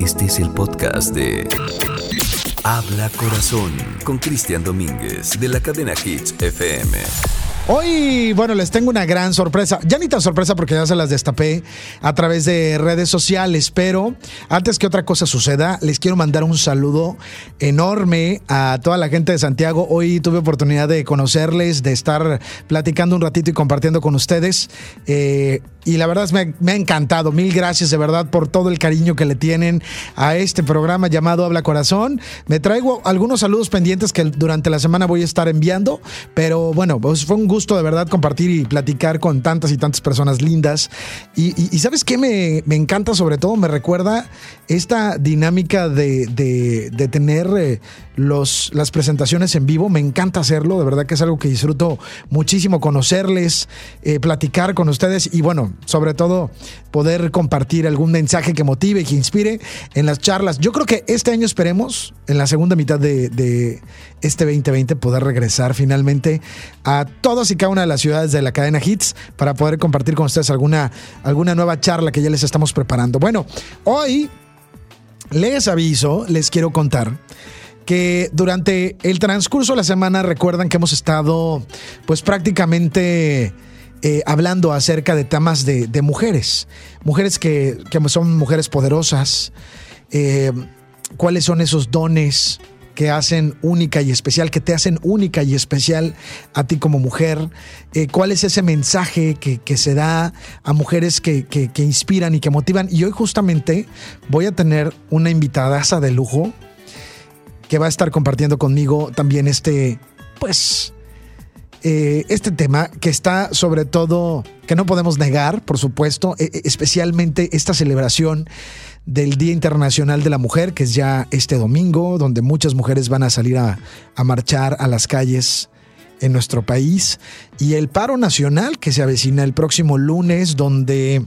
Este es el podcast de Habla Corazón con Cristian Domínguez de la cadena Hits FM. Hoy, bueno, les tengo una gran sorpresa. Ya ni tan sorpresa porque ya se las destapé a través de redes sociales, pero antes que otra cosa suceda, les quiero mandar un saludo enorme a toda la gente de Santiago. Hoy tuve oportunidad de conocerles, de estar platicando un ratito y compartiendo con ustedes. Eh, y la verdad me, me, ha encantado. Mil gracias de verdad por todo el cariño que le tienen a este programa llamado Habla Corazón. Me traigo algunos saludos pendientes que durante la semana voy a estar enviando, pero bueno, pues fue un gusto de verdad compartir y platicar con tantas y tantas personas lindas. Y, ¿sabes qué me, me, encanta sobre todo? Me recuerda esta dinámica de, de, de tener eh, los, las presentaciones en vivo. Me encanta hacerlo, de verdad que es algo que disfruto muchísimo conocerles, eh, platicar con ustedes y bueno, sobre todo poder compartir algún mensaje que motive y que inspire en las charlas. Yo creo que este año esperemos, en la segunda mitad de, de este 2020, poder regresar finalmente a todas y cada una de las ciudades de la cadena Hits para poder compartir con ustedes alguna, alguna nueva charla que ya les estamos preparando. Bueno, hoy les aviso, les quiero contar que durante el transcurso de la semana recuerdan que hemos estado pues prácticamente eh, hablando acerca de temas de, mujeres, mujeres que, que, son mujeres poderosas, eh, cuáles son esos dones que hacen única y especial, que te hacen única y especial a ti como mujer, eh, cuál es ese mensaje que, que se da a mujeres que, que, que inspiran y que motivan. Y hoy justamente voy a tener una invitadaza de lujo que va a estar compartiendo conmigo también este, pues, eh, este tema que está sobre todo, que no podemos negar, por supuesto, eh, especialmente esta celebración del Día Internacional de la Mujer, que es ya este domingo, donde muchas mujeres van a salir a, a marchar a las calles en nuestro país, y el paro nacional que se avecina el próximo lunes, donde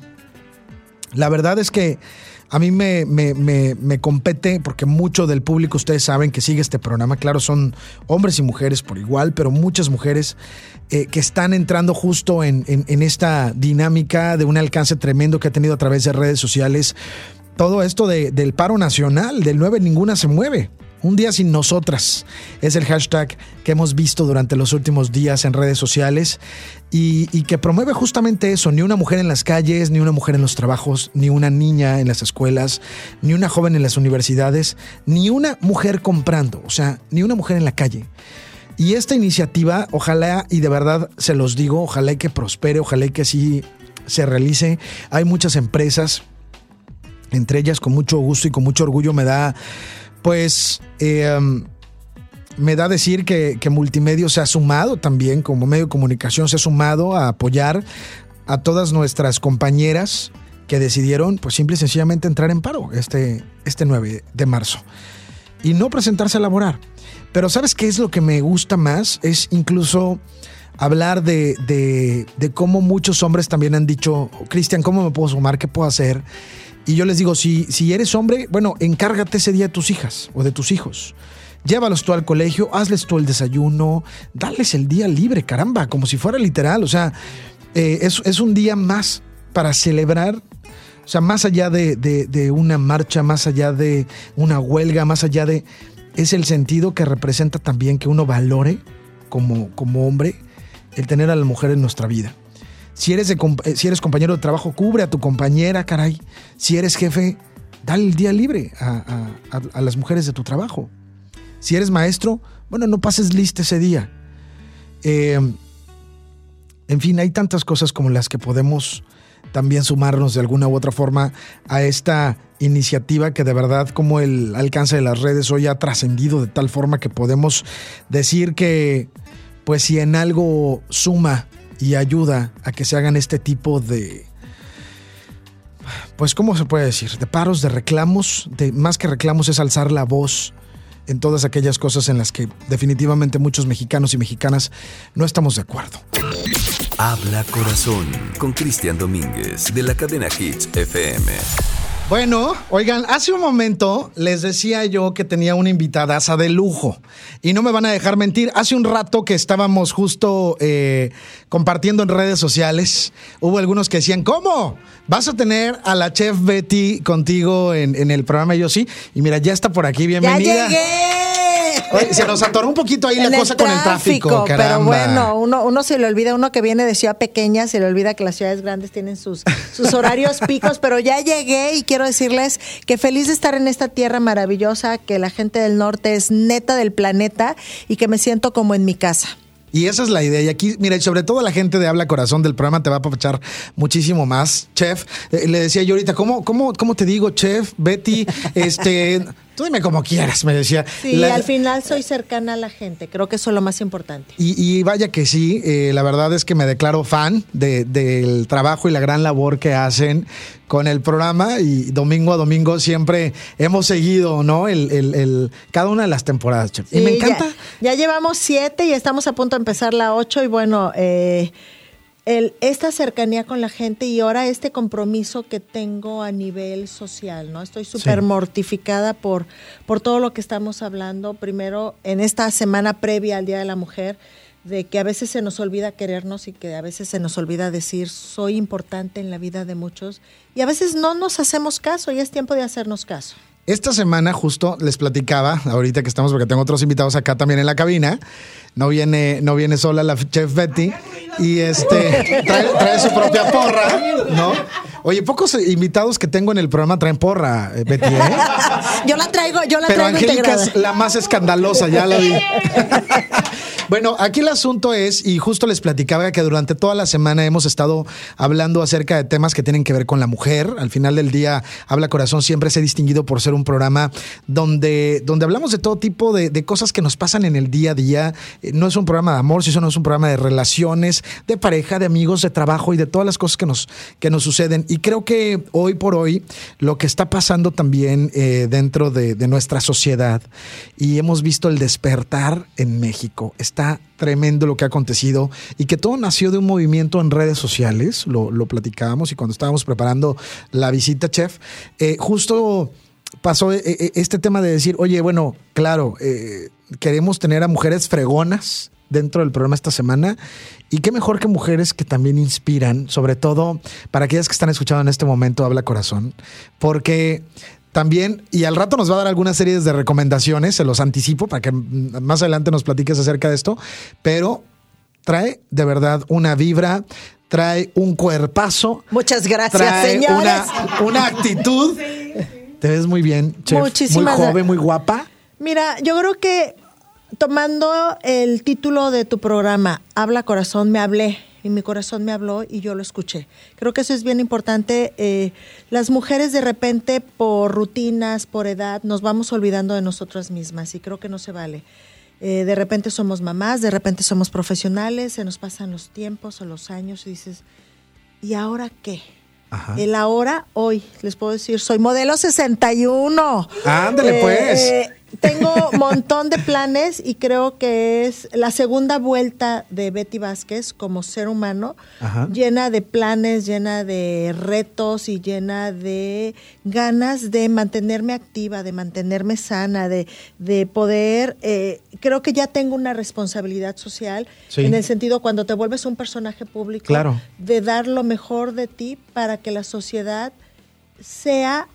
la verdad es que a mí me, me, me, me, compete, porque mucho del público, ustedes saben que sigue este programa, claro, son hombres y mujeres por igual, pero muchas mujeres eh, que están entrando justo en, en, esta dinámica de un alcance tremendo que ha tenido a través de redes sociales. Todo esto de, del paro nacional, del 9 ninguna se mueve. Un día sin nosotras es el hashtag que hemos visto durante los últimos días en redes sociales y, que promueve justamente eso, ni una mujer en las calles, ni una mujer en los trabajos, ni una niña en las escuelas, ni una joven en las universidades, ni una mujer comprando, o sea, ni una mujer en la calle. Y esta iniciativa, ojalá y de verdad se los digo, ojalá y que prospere, ojalá y que así se realice. Hay muchas empresas, entre ellas con mucho gusto y con mucho orgullo me da pues eh, me da decir que, que, Multimedio se ha sumado también, como medio de comunicación, se ha sumado a apoyar a todas nuestras compañeras que decidieron, pues simple y sencillamente entrar en paro este, este 9 de marzo y no presentarse a laborar. Pero ¿sabes qué es lo que me gusta más? Es incluso hablar de, de, de cómo muchos hombres también han dicho, Cristian, ¿cómo me puedo sumar? ¿Qué puedo hacer? Y yo les digo, si, si eres hombre, bueno, encárgate ese día de tus hijas o de tus hijos. Llévalos tú al colegio, hazles tú el desayuno, dales el día libre, caramba, como si fuera literal. O sea, eh, es, es, un día más para celebrar, o sea, más allá de, de, de una marcha, más allá de una huelga, más allá de... Es el sentido que representa también que uno valore como, como hombre el tener a la mujer en nuestra vida. Si eres, de, si eres compañero de trabajo, cubre a tu compañera, caray. Si eres jefe, dale el día libre a, las mujeres de tu trabajo. Si eres maestro, bueno, no pases lista ese día. Eh, en fin, hay tantas cosas como las que podemos también sumarnos de alguna u otra forma a esta iniciativa que de verdad como el alcance de las redes hoy ha trascendido de tal forma que podemos decir que pues si en algo suma y ayuda a que se hagan este tipo de, pues, ¿cómo se puede decir? De paros, de reclamos, de más que reclamos es alzar la voz en todas aquellas cosas en las que definitivamente muchos mexicanos y mexicanas no estamos de acuerdo. Habla Corazón con Cristian Domínguez de la cadena Hits FM. Bueno, oigan, hace un momento les decía yo que tenía una invitada de lujo y no me van a dejar mentir. Hace un rato que estábamos justo eh, compartiendo en redes sociales, hubo algunos que decían, ¿cómo? ¿Vas a tener a la chef Betty contigo en, el programa? Y yo sí. Y mira, ya está por aquí, bienvenida. ¡Ya llegué! se nos atoró un poquito ahí la cosa con el tráfico. Pero bueno, uno, uno se le olvida, uno que viene de ciudad pequeña, se le olvida que las ciudades grandes tienen sus, sus horarios picos, pero ya llegué y quiero decirles que feliz de estar en esta tierra maravillosa, que la gente del norte es neta del planeta y que me siento como en mi casa. Y esa es la idea. Y aquí, mira, y sobre todo la gente de Habla Corazón del programa te va a aprovechar muchísimo más. Chef, eh, le decía yo ahorita, ¿cómo, cómo, ¿cómo te digo, chef? Betty, este, Tú dime como quieras, me decía. Sí, al final soy cercana a la gente, creo que eso es lo más importante. Y, vaya que sí, eh, la verdad es que me declaro fan del trabajo y la gran labor que hacen con el programa y domingo a domingo siempre hemos seguido, ¿no? El, cada una de las temporadas. y me encanta. Ya, llevamos siete y estamos a punto de empezar la ocho y bueno, eh, el, esta cercanía con la gente y ahora este compromiso que tengo a nivel social, ¿no? Estoy súper mortificada por, por todo lo que estamos hablando. Primero, en esta semana previa al Día de la Mujer, de que a veces se nos olvida querernos y que a veces se nos olvida decir soy importante en la vida de muchos y a veces no nos hacemos caso y es tiempo de hacernos caso. Esta semana justo les platicaba, ahorita que estamos, porque tengo otros invitados acá también en la cabina, no viene, no viene sola la chef Betty y este trae, su propia porra, ¿no? Oye, pocos invitados que tengo en el programa traen porra, eh, Betty, ¿eh? Yo la traigo, yo la Pero traigo Angélica es la más escandalosa, ya la vi. Bueno, aquí el asunto es, y justo les platicaba que durante toda la semana hemos estado hablando acerca de temas que tienen que ver con la mujer. Al final del día, Habla Corazón siempre se ha distinguido por ser un programa donde, donde hablamos de todo tipo de, cosas que nos pasan en el día a día. Eh, no es un programa de amor, sino es un programa de relaciones, de pareja, de amigos, de trabajo y de todas las cosas que nos, que nos suceden. Y creo que hoy por hoy lo que está pasando también eh, dentro de, de nuestra sociedad, y hemos visto el despertar en México, está tremendo lo que ha acontecido y que todo nació de un movimiento en redes sociales, lo, platicábamos y cuando estábamos preparando la visita, chef, eh, justo pasó eh, eh, este tema de decir, oye, bueno, claro, queremos tener a mujeres fregonas dentro del programa esta semana. Y qué mejor que mujeres que también inspiran, sobre todo para aquellas que están escuchando en este momento, Habla Corazón, porque también, y al rato nos va a dar algunas series de recomendaciones, se los anticipo para que más adelante nos platiques acerca de esto, pero trae de verdad una vibra, trae un cuerpazo. Muchas gracias, señores. Una, actitud. Te ves muy bien, chef. muy joven, muy guapa. Mira, yo creo que tomando el título de tu programa, Habla Corazón, me hablé y mi corazón me habló y yo lo escuché. Creo que eso es bien importante. Eh, las mujeres de repente por rutinas, por edad, nos vamos olvidando de nosotras mismas y creo que no se vale. Eh, de repente somos mamás, de repente somos profesionales, se nos pasan los tiempos o los años y dices, ¿y ahora qué? El ahora, hoy, les puedo decir, soy modelo 61. Ándale, pues. Tengo un montón de planes y creo que es la segunda vuelta de Betty Vázquez como ser humano, llena de planes, llena de retos y llena de ganas de mantenerme activa, de mantenerme sana, de, de poder, eh, creo que ya tengo una responsabilidad social en el sentido cuando te vuelves un personaje público, de dar lo mejor de ti para que la sociedad sea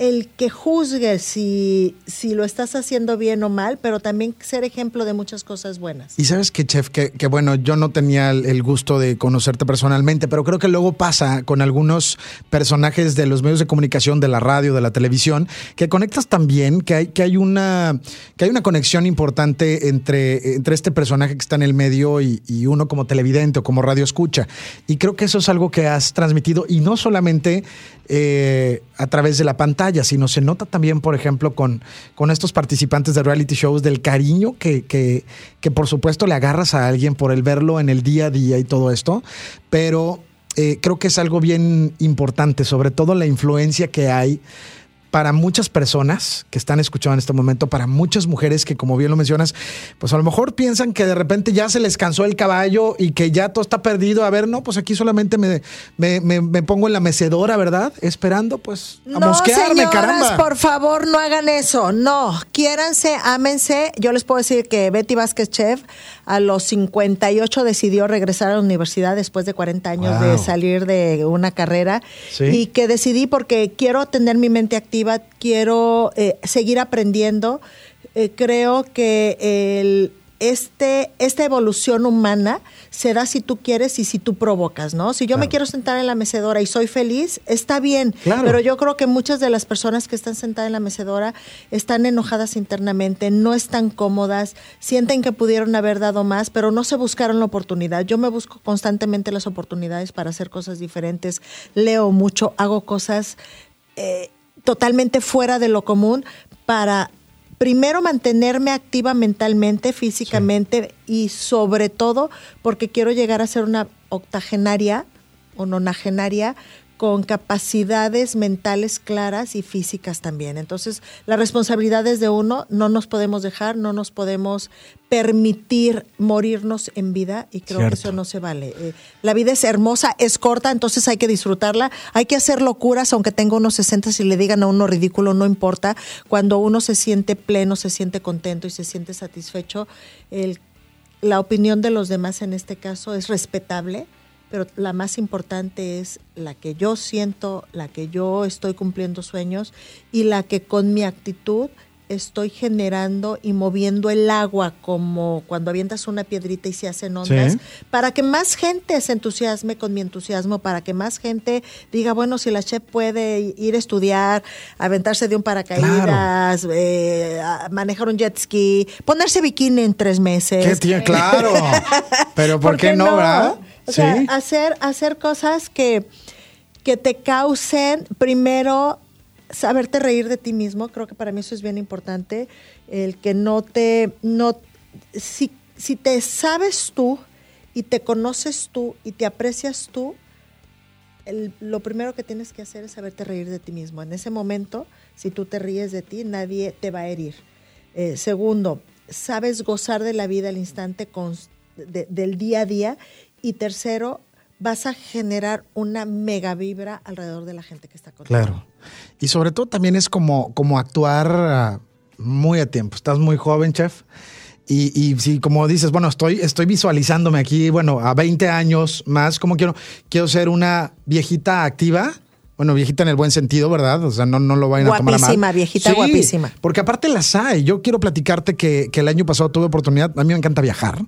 el que juzgue si, si lo estás haciendo bien o mal, pero también ser ejemplo de muchas cosas buenas. Y sabes que, chef, que, bueno, yo no tenía el, gusto de conocerte personalmente, pero creo que luego pasa con algunos personajes de los medios de comunicación, de la radio, de la televisión, que conectas también, que hay, que hay, una, que hay una conexión importante entre, entre este personaje que está en el medio y, y uno como televidente o como radio escucha. Y creo que eso es algo que has transmitido y no solamente eh, a través de la pantalla, sino se nota también, por ejemplo, con, con estos participantes de reality shows del cariño que, que, que, por supuesto le agarras a alguien por el verlo en el día a día y todo esto, pero eh, creo que es algo bien importante, sobre todo la influencia que hay para muchas personas que están escuchando en este momento, para muchas mujeres que, como bien lo mencionas, pues a lo mejor piensan que de repente ya se les cansó el caballo y que ya todo está perdido. A ver, no, pues aquí solamente me, me, pongo en la mecedora, ¿verdad? Esperando, pues, a no, mosquearme, señoras, por favor, no hagan eso. No, quiéranse, ámense. Yo les puedo decir que Betty Vázquez Chef a los 58 decidió regresar a la universidad después de 40 años de salir de una carrera. Y que decidí porque quiero tener mi mente activa, quiero eh, seguir aprendiendo. Eh, creo que el, este, esta evolución humana se da si tú quieres y si tú provocas, ¿no? Si yo me quiero sentar en la mecedora y soy feliz, está bien, pero yo creo que muchas de las personas que están sentadas en la mecedora están enojadas internamente, no están cómodas, sienten que pudieron haber dado más, pero no se buscaron la oportunidad. Yo me busco constantemente las oportunidades para hacer cosas diferentes, leo mucho, hago cosas eh, totalmente fuera de lo común para primero mantenerme activa mentalmente, físicamente y sobre todo porque quiero llegar a ser una octogenaria o nonagenaria con capacidades mentales claras y físicas también. Entonces, la responsabilidad es de uno, no nos podemos dejar, no nos podemos permitir morirnos en vida y creo que eso no se vale. Eh, la vida es hermosa, es corta, entonces hay que disfrutarla, hay que hacer locuras, aunque tenga unos 60, si le digan a uno ridículo, no importa. Cuando uno se siente pleno, se siente contento y se siente satisfecho, la opinión de los demás en este caso es respetable pero la más importante es la que yo siento, la que yo estoy cumpliendo sueños y la que con mi actitud estoy generando y moviendo el agua como cuando avientas una piedrita y se hacen ondas, para que más gente se entusiasme con mi entusiasmo, para que más gente diga, bueno, si la chef puede ir a estudiar, aventarse de un paracaídas, eh, manejar un jet ski, ponerse bikini en tres meses. ¿Qué Claro, pero ¿por, qué, no, verdad? O sea, hacer, hacer cosas que, que te causen, primero, saberte reír de ti mismo, creo que para mí eso es bien importante, el que no te, no, si, si te sabes tú y te conoces tú y te aprecias tú, lo primero que tienes que hacer es saberte reír de ti mismo. En ese momento, si tú te ríes de ti, nadie te va a herir. Eh, segundo, sabes gozar de la vida al instante del día a día y tercero, vas a generar una mega vibra alrededor de la gente que está contigo. Claro. Y sobre todo también es como, como actuar ah, muy a tiempo. Estás muy joven, chef. Y, y si como dices, bueno, estoy, estoy visualizándome aquí, bueno, a 20 años más, como quiero, quiero ser una viejita activa. Bueno, viejita en el buen sentido, ¿verdad? O sea, no, no lo vayan a tomar mal. Guapísima, viejita guapísima. Porque aparte las hay. Yo quiero platicarte que, que el año pasado tuve oportunidad, a mí me encanta viajar.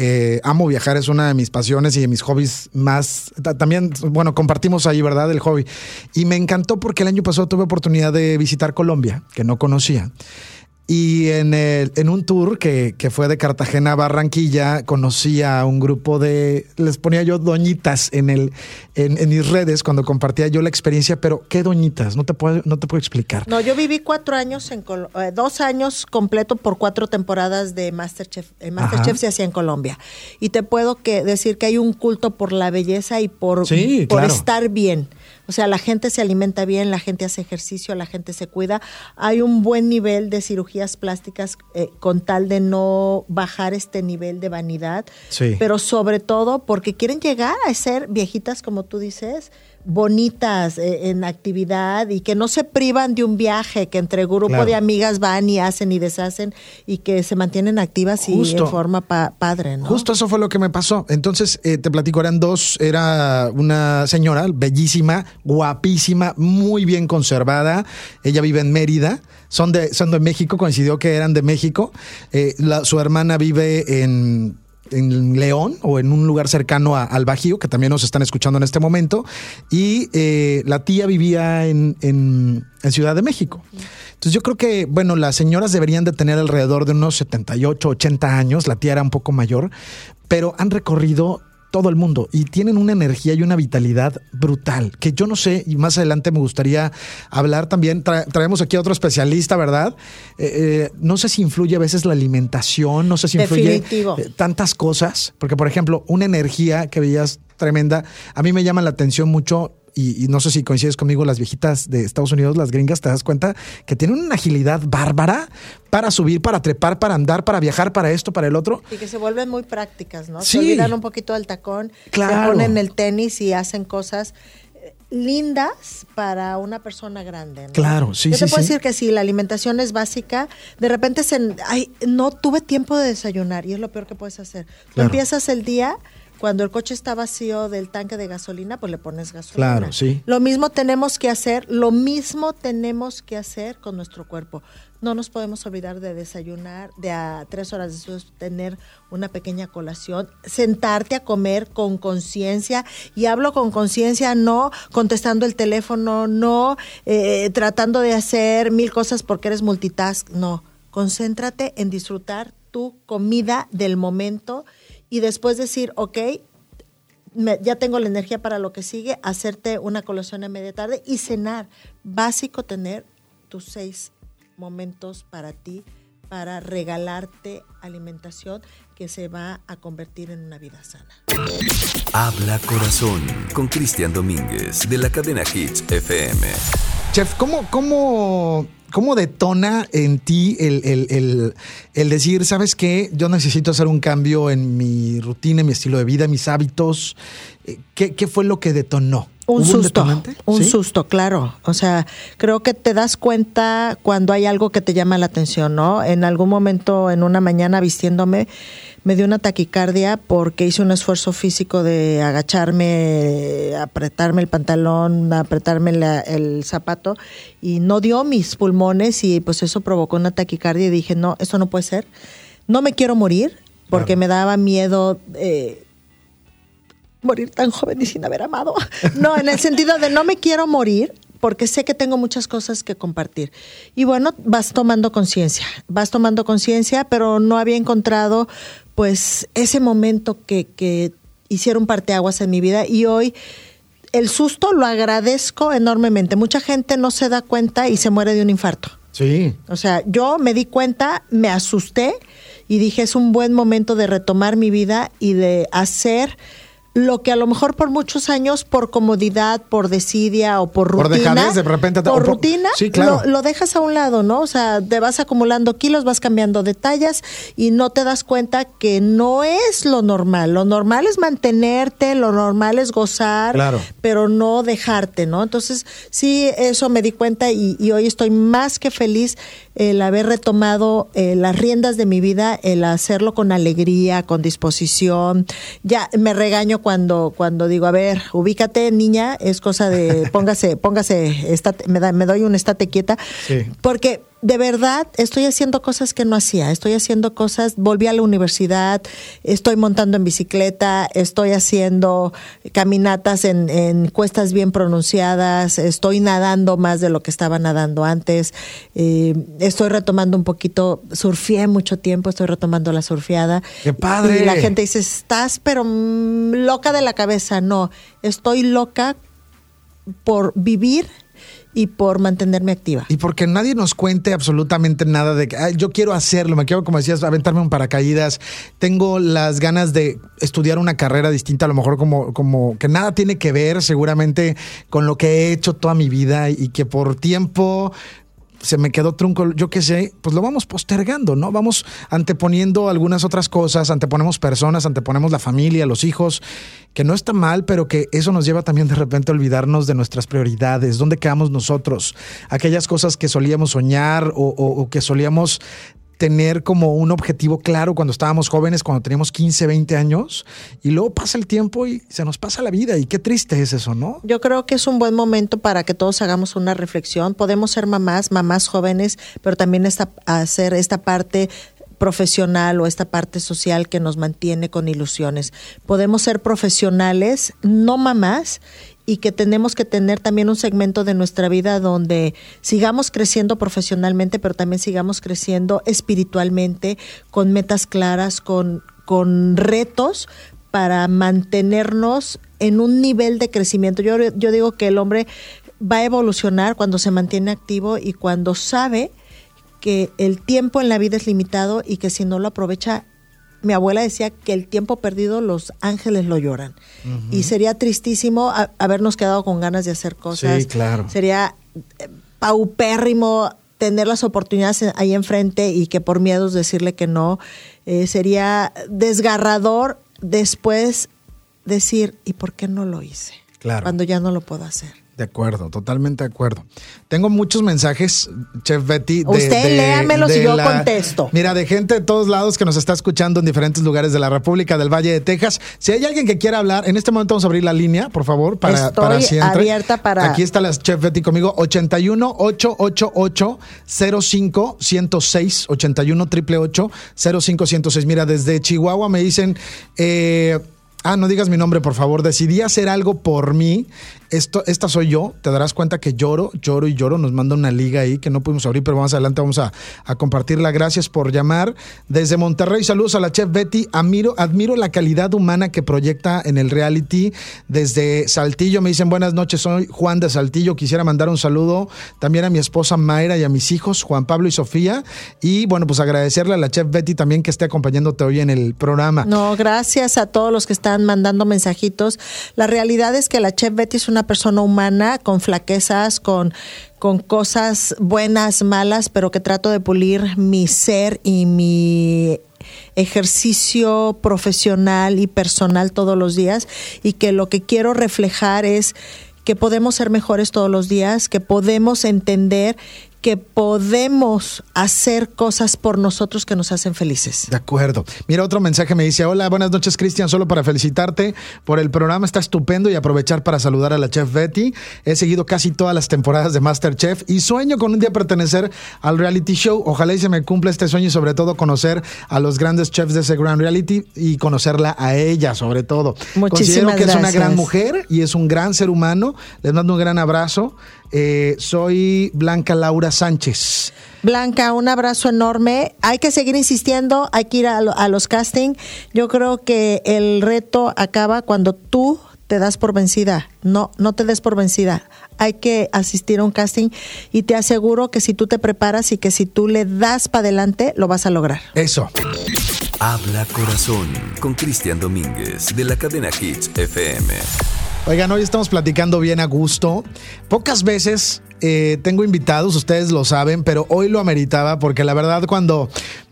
Eh, amo viajar, es una de mis pasiones y de mis hobbies más. También, bueno, compartimos ahí, ¿verdad? El hobby. Y me encantó porque el año pasado tuve oportunidad de visitar Colombia, que no conocía. Y en, el, en un tour que, que, fue de Cartagena a Barranquilla, conocí a un grupo de, les ponía yo doñitas en, el, en, en, mis redes cuando compartía yo la experiencia, pero ¿qué doñitas? No te puedo, no te puedo explicar. No, yo viví cuatro años, en eh, dos años completo por cuatro temporadas de Masterchef. Eh, Masterchef se hacía en Colombia. Y te puedo que decir que hay un culto por la belleza y por, por estar bien. O sea, la gente se alimenta bien, la gente hace ejercicio, la gente se cuida. Hay un buen nivel de cirugías plásticas eh, con tal de no bajar este nivel de vanidad. Sí. Pero sobre todo porque quieren llegar a ser viejitas, como tú dices, bonitas eh, en actividad y que no se privan de un viaje, que entre grupo de amigas van y hacen y deshacen y que se mantienen activas y en forma padre, ¿no? Justo eso fue lo que me pasó. Entonces, eh, te platico, eran dos, era una señora bellísima, guapísima, muy bien conservada. Ella vive en Mérida. Son de, son de México, coincidió que eran de México. Eh, su hermana vive en en León o en un lugar cercano al Bajío, que también nos están escuchando en este momento, y eh, la tía vivía en, en, Ciudad de México. Entonces yo creo que, bueno, las señoras deberían de tener alrededor de unos 78, 80 años, la tía era un poco mayor, pero han recorrido todo el mundo y tienen una energía y una vitalidad brutal que yo no sé y más adelante me gustaría hablar también. Traemos aquí a otro especialista verdad eh, eh, no sé si influye a veces la alimentación no sé si influye eh, tantas cosas porque por ejemplo una energía que veías tremenda a mí me llama la atención mucho y, no sé si coincides conmigo, las viejitas de Estados Unidos, las gringas, te das cuenta que tienen una agilidad bárbara para subir, para trepar, para andar, para viajar, para esto, para el otro. Y que se vuelven muy prácticas, ¿no? Se olvidan un poquito del tacón, claro. se ponen el tenis y hacen cosas lindas para una persona grande. Claro, sí, Yo te puedo decir que si la alimentación es básica, de repente se, ay, no tuve tiempo de desayunar y es lo peor que puedes hacer. Tú empiezas el día cuando el coche está vacío del tanque de gasolina, pues le pones gasolina. Claro, sí. Lo mismo tenemos que hacer, lo mismo tenemos que hacer con nuestro cuerpo. No nos podemos olvidar de desayunar, de a tres horas después tener una pequeña colación, sentarte a comer con conciencia. Y hablo con conciencia, no contestando el teléfono, no eh, tratando de hacer mil cosas porque eres multitask. No, concéntrate en disfrutar tu comida del momento y después decir, ok, ya tengo la energía para lo que sigue, hacerte una colación a media tarde y cenar. Básico tener tus seis momentos para ti, para regalarte alimentación que se va a convertir en una vida sana. Habla Corazón con Cristian Domínguez de la cadena Hits FM. Chef, ¿cómo, cómo ¿Cómo detona en ti el, decir, sabes qué, yo necesito hacer un cambio en mi rutina, en mi estilo de vida, en mis hábitos? Eh, ¿Qué, fue lo que detonó? Un susto, un, susto, claro. O sea, creo que te das cuenta cuando hay algo que te llama la atención, ¿no? En algún momento, en una mañana vistiéndome, me dio una taquicardia porque hice un esfuerzo físico de agacharme, apretarme el pantalón, apretarme el zapato y no dio mis pulmones y pues eso provocó una taquicardia y dije, no, esto no puede ser. No me quiero morir porque me daba miedo. Eh, morir tan joven y sin haber amado. No, en el sentido de no me quiero morir porque sé que tengo muchas cosas que compartir. Y bueno, vas tomando conciencia, vas tomando conciencia, pero no había encontrado pues ese momento que, que hicieron parteaguas en mi vida y hoy el susto lo agradezco enormemente. Mucha gente no se da cuenta y se muere de un infarto. Sí. O sea, yo me di cuenta, me asusté y dije, es un buen momento de retomar mi vida y de hacer lo que a lo mejor por muchos años, por comodidad, por desidia o por rutina, por de repente por rutina, lo, dejas a un lado, ¿no? O sea, te vas acumulando kilos, vas cambiando detalles y no te das cuenta que no es lo normal. Lo normal es mantenerte, lo normal es gozar, pero no dejarte, ¿no? Entonces, sí, eso me di cuenta y, y hoy estoy más que feliz el haber retomado eh, las riendas de mi vida, el hacerlo con alegría, con disposición. Ya me regaño cuando, cuando digo, a ver, ubícate, niña, es cosa de póngase, póngase, me, da, me doy un estate quieta. Porque de verdad estoy haciendo cosas que no hacía, estoy haciendo cosas, volví a la universidad, estoy montando en bicicleta, estoy haciendo caminatas en, cuestas bien pronunciadas, estoy nadando más de lo que estaba nadando antes, eh, estoy retomando un poquito, surfié mucho tiempo, estoy retomando la surfeada. ¡Qué padre! Y la gente dice, estás pero loca de la cabeza, no, estoy loca por vivir y por mantenerme activa. Y porque nadie nos cuente absolutamente nada de que yo quiero hacerlo, me quiero, como decías, aventarme un paracaídas, tengo las ganas de estudiar una carrera distinta, a lo mejor como, como que nada tiene que ver seguramente con lo que he hecho toda mi vida y que por tiempo se me quedó trunco, yo qué sé, pues lo vamos postergando, ¿no? Vamos anteponiendo algunas otras cosas, anteponemos personas, anteponemos la familia, los hijos, que no está mal, pero que eso nos lleva también de repente a olvidarnos de nuestras prioridades, dónde quedamos nosotros, aquellas cosas que solíamos soñar o, o que solíamos tener como un objetivo claro cuando estábamos jóvenes, cuando teníamos 15, 20 años, y luego pasa el tiempo y se nos pasa la vida. Y qué triste es eso, ¿no? Yo creo que es un buen momento para que todos hagamos una reflexión. Podemos ser mamás, mamás jóvenes, pero también esta, hacer esta parte profesional o esta parte social que nos mantiene con ilusiones. Podemos ser profesionales, no mamás, y que tenemos que tener también un segmento de nuestra vida donde sigamos creciendo profesionalmente, pero también sigamos creciendo espiritualmente, con metas claras, con, con retos para mantenernos en un nivel de crecimiento. Yo, yo digo que el hombre va a evolucionar cuando se mantiene activo y cuando sabe que el tiempo en la vida es limitado y que si no lo aprovecha mi abuela decía que el tiempo perdido los ángeles lo lloran. Y sería tristísimo habernos quedado con ganas de hacer cosas. Sí, claro. Sería eh, paupérrimo tener las oportunidades ahí enfrente y que por miedos decirle que no. Eh, sería desgarrador después decir, ¿y por qué no lo hice? Claro. Cuando ya no lo puedo hacer. De acuerdo, totalmente de acuerdo. Tengo muchos mensajes, Chef Betty. De, Usted léamelos y yo contesto. Mira, de gente de todos lados que nos está escuchando en diferentes lugares de la República del Valle de Texas. Si hay alguien que quiera hablar, en este momento vamos a abrir la línea, por favor, para, Estoy para abierta para. Aquí está la Chef Betty conmigo, 81 888 05 106 81 888 05 106. Mira, desde Chihuahua me dicen. Eh, Ah, no digas mi nombre, por favor. Decidí hacer algo por mí esto, esta soy yo, te darás cuenta que lloro, lloro y lloro. Nos manda una liga ahí que no pudimos abrir, pero más adelante vamos a, compartirla. Gracias por llamar. Desde Monterrey, saludos a la chef Betty. Admiro, admiro la calidad humana que proyecta en el reality. Desde Saltillo me dicen buenas noches, soy Juan de Saltillo. Quisiera mandar un saludo también a mi esposa Mayra y a mis hijos, Juan Pablo y Sofía. Y bueno, pues agradecerle a la chef Betty también que esté acompañándote hoy en el programa. No, gracias a todos los que están mandando mensajitos. La realidad es que la chef Betty es una persona humana con flaquezas, con, con cosas buenas, malas, pero que trato de pulir mi ser y mi ejercicio profesional y personal todos los días y que lo que quiero reflejar es que podemos ser mejores todos los días, que podemos entender que podemos hacer cosas por nosotros que nos hacen felices. De acuerdo. Mira, otro mensaje me dice, hola, buenas noches Cristian, solo para felicitarte por el programa, está estupendo y aprovechar para saludar a la chef Betty. He seguido casi todas las temporadas de Masterchef y sueño con un día pertenecer al reality show. Ojalá y se me cumpla este sueño y sobre todo conocer a los grandes chefs de ese gran reality y conocerla a ella sobre todo. Muchísimas Considero que es una gran mujer y es un gran ser humano. Les mando un gran abrazo. Eh, soy Blanca Laura Sánchez. Blanca, un abrazo enorme. Hay que seguir insistiendo, hay que ir a, a los casting. Yo creo que el reto acaba cuando tú te das por vencida. No, no te des por vencida. Hay que asistir a un casting y te aseguro que si tú te preparas y que si tú le das para adelante, lo vas a lograr. Eso. Habla Corazón con Cristian Domínguez de la cadena Hits FM. Oigan, hoy estamos platicando bien a gusto. Pocas veces eh, tengo invitados, ustedes lo saben, pero hoy lo ameritaba porque la verdad cuando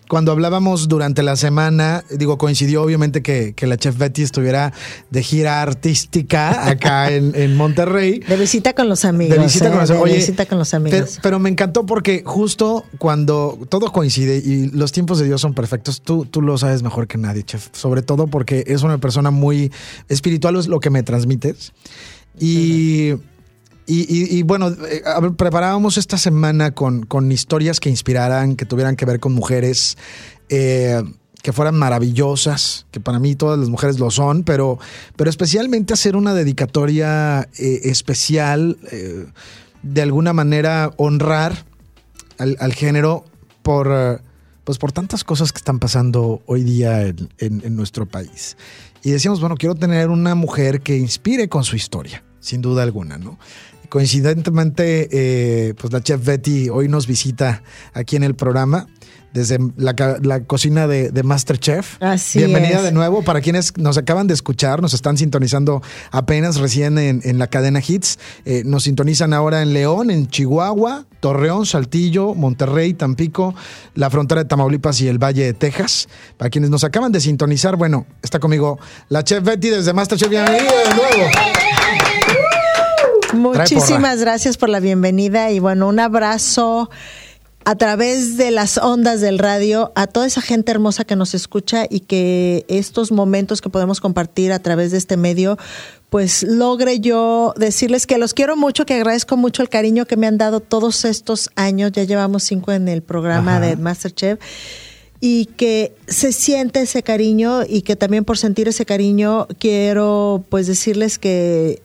cuando hablábamos durante la semana, digo, coincidió obviamente que, la chef Betty estuviera de gira artística acá en, Monterrey. De visita con los amigos. De visita, con, ¿eh? los, visita con los amigos. Pero, me encantó porque justo cuando todo coincide y los tiempos de Dios son perfectos, tú, tú lo sabes mejor que nadie, chef. Sobre todo porque es una persona muy espiritual, es lo que me transmites. Y... Y, bueno, eh, preparábamos esta semana con, historias que inspiraran, que tuvieran que ver con mujeres, eh, que fueran maravillosas, que para mí todas las mujeres lo son, pero, pero especialmente hacer una dedicatoria eh, especial, de alguna manera honrar al, género por, pues por tantas cosas que están pasando hoy día en, en nuestro país. Y decíamos, bueno, quiero tener una mujer que inspire con su historia, sin duda alguna, ¿no? Coincidentemente, eh, pues la chef Betty hoy nos visita aquí en el programa desde la, cocina de, Masterchef. Así Bienvenida de nuevo. Para quienes nos acaban de escuchar, nos están sintonizando apenas recién en, la cadena Hits. Eh, nos sintonizan ahora en León, en Chihuahua, Torreón, Saltillo, Monterrey, Tampico, la frontera de Tamaulipas y el Valle de Texas. Para quienes nos acaban de sintonizar, bueno, está conmigo la chef Betty desde Masterchef. Bienvenida de nuevo. Muchísimas gracias por la bienvenida y bueno, un abrazo a través de las ondas del radio a toda esa gente hermosa que nos escucha y que estos momentos que podemos compartir a través de este medio, pues logre yo decirles que los quiero mucho, que agradezco mucho el cariño que me han dado todos estos años, ya llevamos cinco en el programa de Masterchef y que se siente ese cariño y que también por sentir ese cariño quiero pues decirles que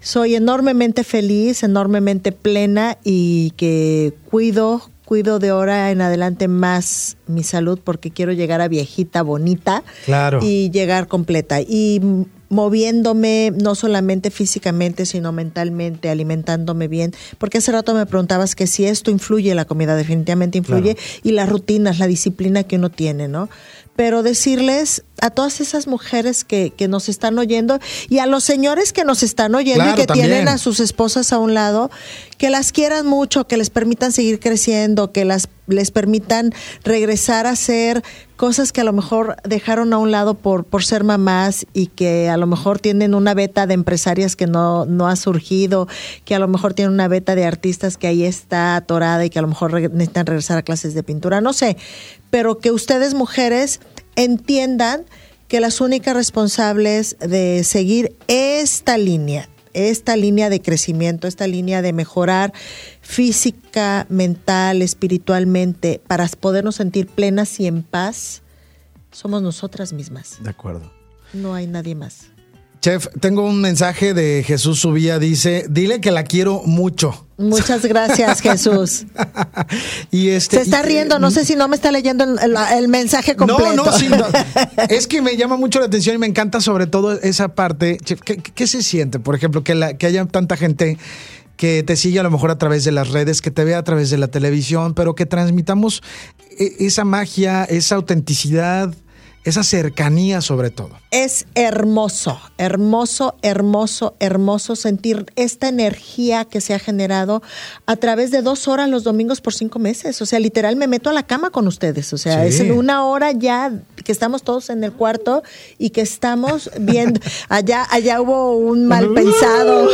soy enormemente feliz, enormemente plena y que cuido, cuido de ahora en adelante más mi salud porque quiero llegar a viejita, bonita claro. y llegar completa. Y moviéndome no solamente físicamente, sino mentalmente, alimentándome bien. Porque hace rato me preguntabas que si esto influye, la comida definitivamente influye, y las rutinas, la disciplina que uno tiene, ¿no? Pero decirles a todas esas mujeres que, que, nos están oyendo y a los señores que nos están oyendo y que tienen a sus esposas a un lado, que las quieran mucho, que les permitan seguir creciendo, que las les permitan regresar a hacer cosas que a lo mejor dejaron a un lado por, por ser mamás y que a lo mejor tienen una beta de empresarias que no, no ha surgido, que a lo mejor tienen una beta de artistas que ahí está atorada y que a lo mejor necesitan regresar a clases de pintura, no sé, pero que ustedes mujeres entiendan que las únicas responsables de seguir esta línea, esta línea de crecimiento, esta línea de mejorar física, mental, espiritualmente, para podernos sentir plenas y en paz, somos nosotras mismas. De acuerdo. No hay nadie más. Chef, tengo un mensaje de Jesús Subía, dice, dile que la quiero mucho. Muchas gracias, Jesús. y este, Se está riendo, no sé si no me está leyendo el, mensaje completo. No, no, sí, es que me llama mucho la atención y me encanta sobre todo esa parte. Chef, ¿qué, se siente, por ejemplo, que, la, que haya tanta gente que te sigue a lo mejor a través de las redes, que te vea a través de la televisión, pero que transmitamos e, esa magia, esa autenticidad, esa cercanía sobre todo. Es hermoso, hermoso, hermoso, hermoso sentir esta energía que se ha generado a través de dos horas los domingos por cinco meses. O sea, literal me meto a la cama con ustedes. O sea, es una hora ya que estamos todos en el cuarto y que estamos viendo. Allá, allá hubo un mal pensado.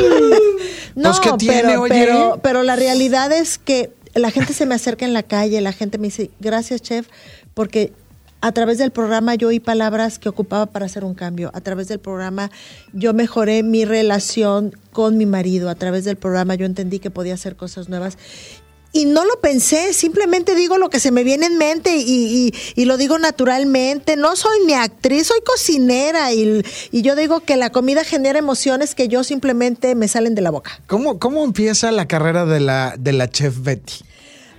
no, pero, pero, pero la realidad es que la gente se me acerca en la calle, la gente me dice, gracias, chef, porque a través del programa yo oí palabras que ocupaba para hacer un cambio. A través del programa yo mejoré mi relación con mi marido. A través del programa yo entendí que podía hacer cosas nuevas. Y no lo pensé, simplemente digo lo que se me viene en mente y, lo digo naturalmente. No soy ni actriz, soy cocinera y, yo digo que la comida genera emociones que yo simplemente me salen de la boca. ¿Cómo, cómo empieza la carrera de la, de la chef Betty?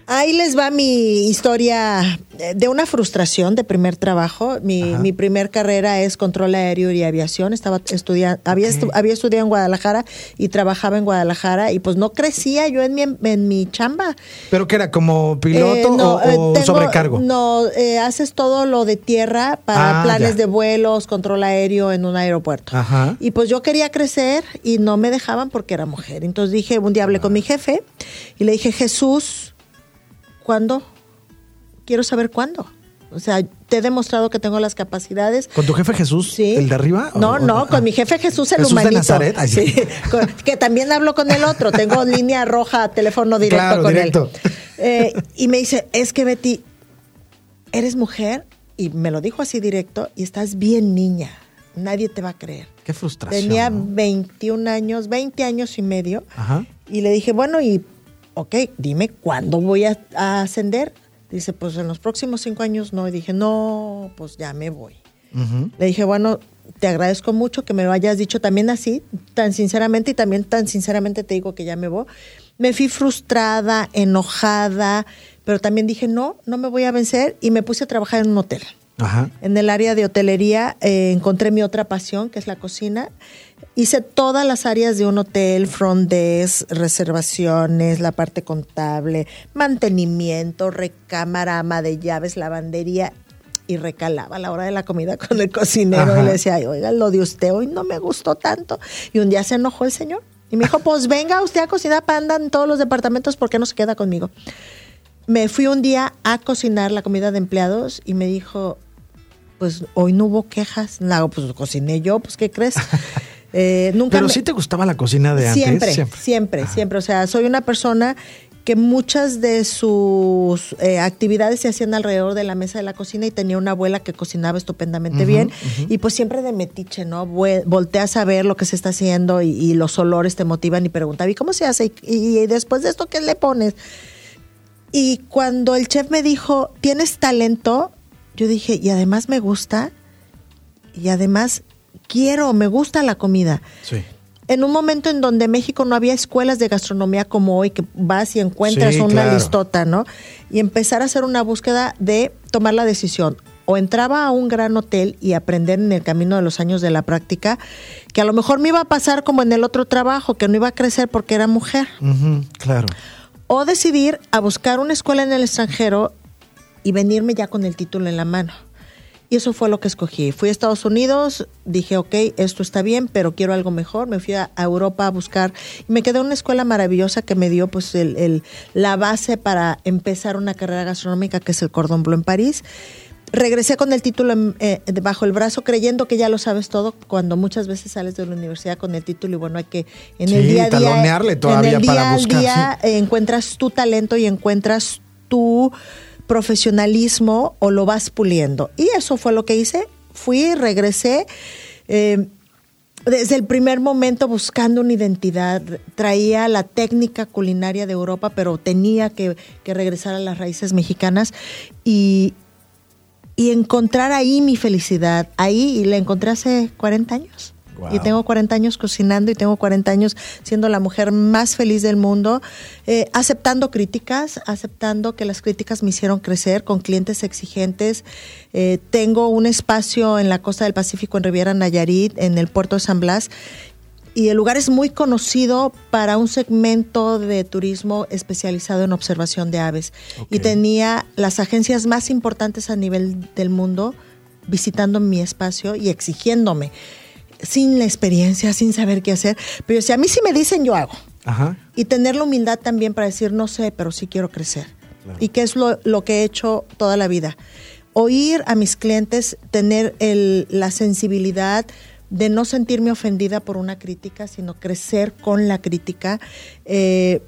Ahí les va mi historia de una frustración de primer trabajo. Mi, primer carrera es control aéreo y aviación. Estaba estudiando, había, había estudiado en Guadalajara y trabajaba en Guadalajara y pues no crecía yo en mi, en mi chamba. ¿Pero qué era? ¿Como piloto o, eh, sobrecargo? No, eh, haces todo lo de tierra para ah, planes de vuelos, control aéreo en un aeropuerto. Y pues yo quería crecer y no me dejaban porque era mujer. Entonces dije, un día hablé con mi jefe y le dije, Jesús, ¿Cuándo? Quiero saber cuándo. O sea, te he demostrado que tengo las capacidades. ¿Con tu jefe Jesús? Sí. ¿El de arriba? No, no, con mi jefe Jesús el Jesús humanito. De Nazaret. sí. que también hablo con el otro. Tengo línea roja, teléfono directo con él. Eh, y me dice, es que Betty, eres mujer, y me lo dijo así directo, y estás bien niña. Nadie te va a creer. Qué frustración. Tenía 21 años, 20 años y medio. Ajá. Y le dije, bueno, ¿y ok, dime cuándo voy a, ascender. Dice, pues en los próximos cinco años no. Y dije, no, pues ya me voy. Le dije, bueno, te agradezco mucho que me lo hayas dicho también así, tan sinceramente, y también tan sinceramente te digo que ya me voy. Me fui frustrada, enojada, pero también dije, no, no me voy a vencer y me puse a trabajar en un hotel. En el área de hotelería eh, encontré mi otra pasión, que es la cocina. Hice todas las áreas de un hotel, front desk, reservaciones, la parte contable, mantenimiento, recámara, ama de llaves, lavandería y recalaba a la hora de la comida con el cocinero y le decía, oiga, lo de usted hoy no me gustó tanto. Y un día se enojó el señor y me dijo, pues venga usted a cocinar panda en todos los departamentos, ¿por qué no se queda conmigo? Me fui un día a cocinar la comida de empleados y me dijo, pues hoy no hubo quejas. No, pues cociné yo, pues ¿qué crees? Eh, nunca Pero sí te gustaba la cocina de antes. Siempre, siempre, siempre, O sea, soy una persona que muchas de sus eh, actividades se hacían alrededor de la mesa de la cocina y tenía una abuela que cocinaba estupendamente bien y pues siempre de metiche, ¿no? Volteas a ver lo que se está haciendo y, los olores te motivan y preguntaba, ¿y cómo se hace? y después de esto, ¿qué le pones? Y cuando el chef me dijo, ¿tienes talento? yo dije, y además me gusta, y además quiero, me gusta la comida. Sí. En un momento en donde México no había escuelas de gastronomía como hoy, que vas y encuentras una listota, ¿no? Y empezar a hacer una búsqueda de tomar la decisión. O entraba a un gran hotel y aprender en el camino de los años de la práctica, que a lo mejor me iba a pasar como en el otro trabajo, que no iba a crecer porque era mujer. claro. O decidir a buscar una escuela en el extranjero y venirme ya con el título en la mano. Y eso fue lo que escogí. Fui a Estados Unidos, dije, ok, esto está bien, pero quiero algo mejor. Me fui a Europa a buscar y me quedé en una escuela maravillosa que me dio pues el, la base para empezar una carrera gastronómica que es el Cordon Bleu en París. Regresé con el título eh, bajo el brazo creyendo que ya lo sabes todo cuando muchas veces sales de la universidad con el título y bueno hay que en el día a día todavía en el día, buscar, día encuentras tu talento y encuentras tu profesionalismo o lo vas puliendo. Y eso fue lo que hice. Fui, regresé. Eh, desde el primer momento buscando una identidad, traía la técnica culinaria de Europa, pero tenía que, regresar a las raíces mexicanas y, y encontrar ahí mi felicidad. Ahí y la encontré hace 40 años. Y tengo 40 años cocinando y tengo 40 años siendo la mujer más feliz del mundo, eh, aceptando críticas, aceptando que las críticas me hicieron crecer con clientes exigentes. Eh, tengo un espacio en la costa del Pacífico, en Riviera Nayarit, en el puerto de San Blas, y el lugar es muy conocido para un segmento de turismo especializado en observación de aves. Y tenía las agencias más importantes a nivel del mundo visitando mi espacio y exigiéndome sin la experiencia, sin saber qué hacer. Pero si a mí sí me dicen, yo hago. Y tener la humildad también para decir, no sé, pero sí quiero crecer. Y qué es lo, lo, que he hecho toda la vida. Oír a mis clientes, tener el, la sensibilidad de no sentirme ofendida por una crítica, sino crecer con la crítica. Eh,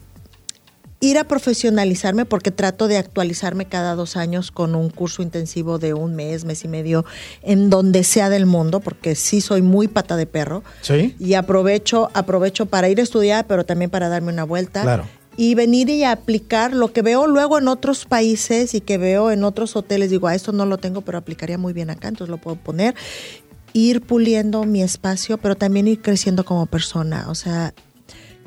ir a profesionalizarme porque trato de actualizarme cada dos años con un curso intensivo de un mes, mes y medio, en donde sea del mundo, porque sí soy muy pata de perro. Sí. Y aprovecho, aprovecho para ir a estudiar, pero también para darme una vuelta. Claro. Y venir y aplicar lo que veo luego en otros países y que veo en otros hoteles. Digo, a esto no lo tengo, pero aplicaría muy bien acá, entonces lo puedo poner. Ir puliendo mi espacio, pero también ir creciendo como persona. O sea,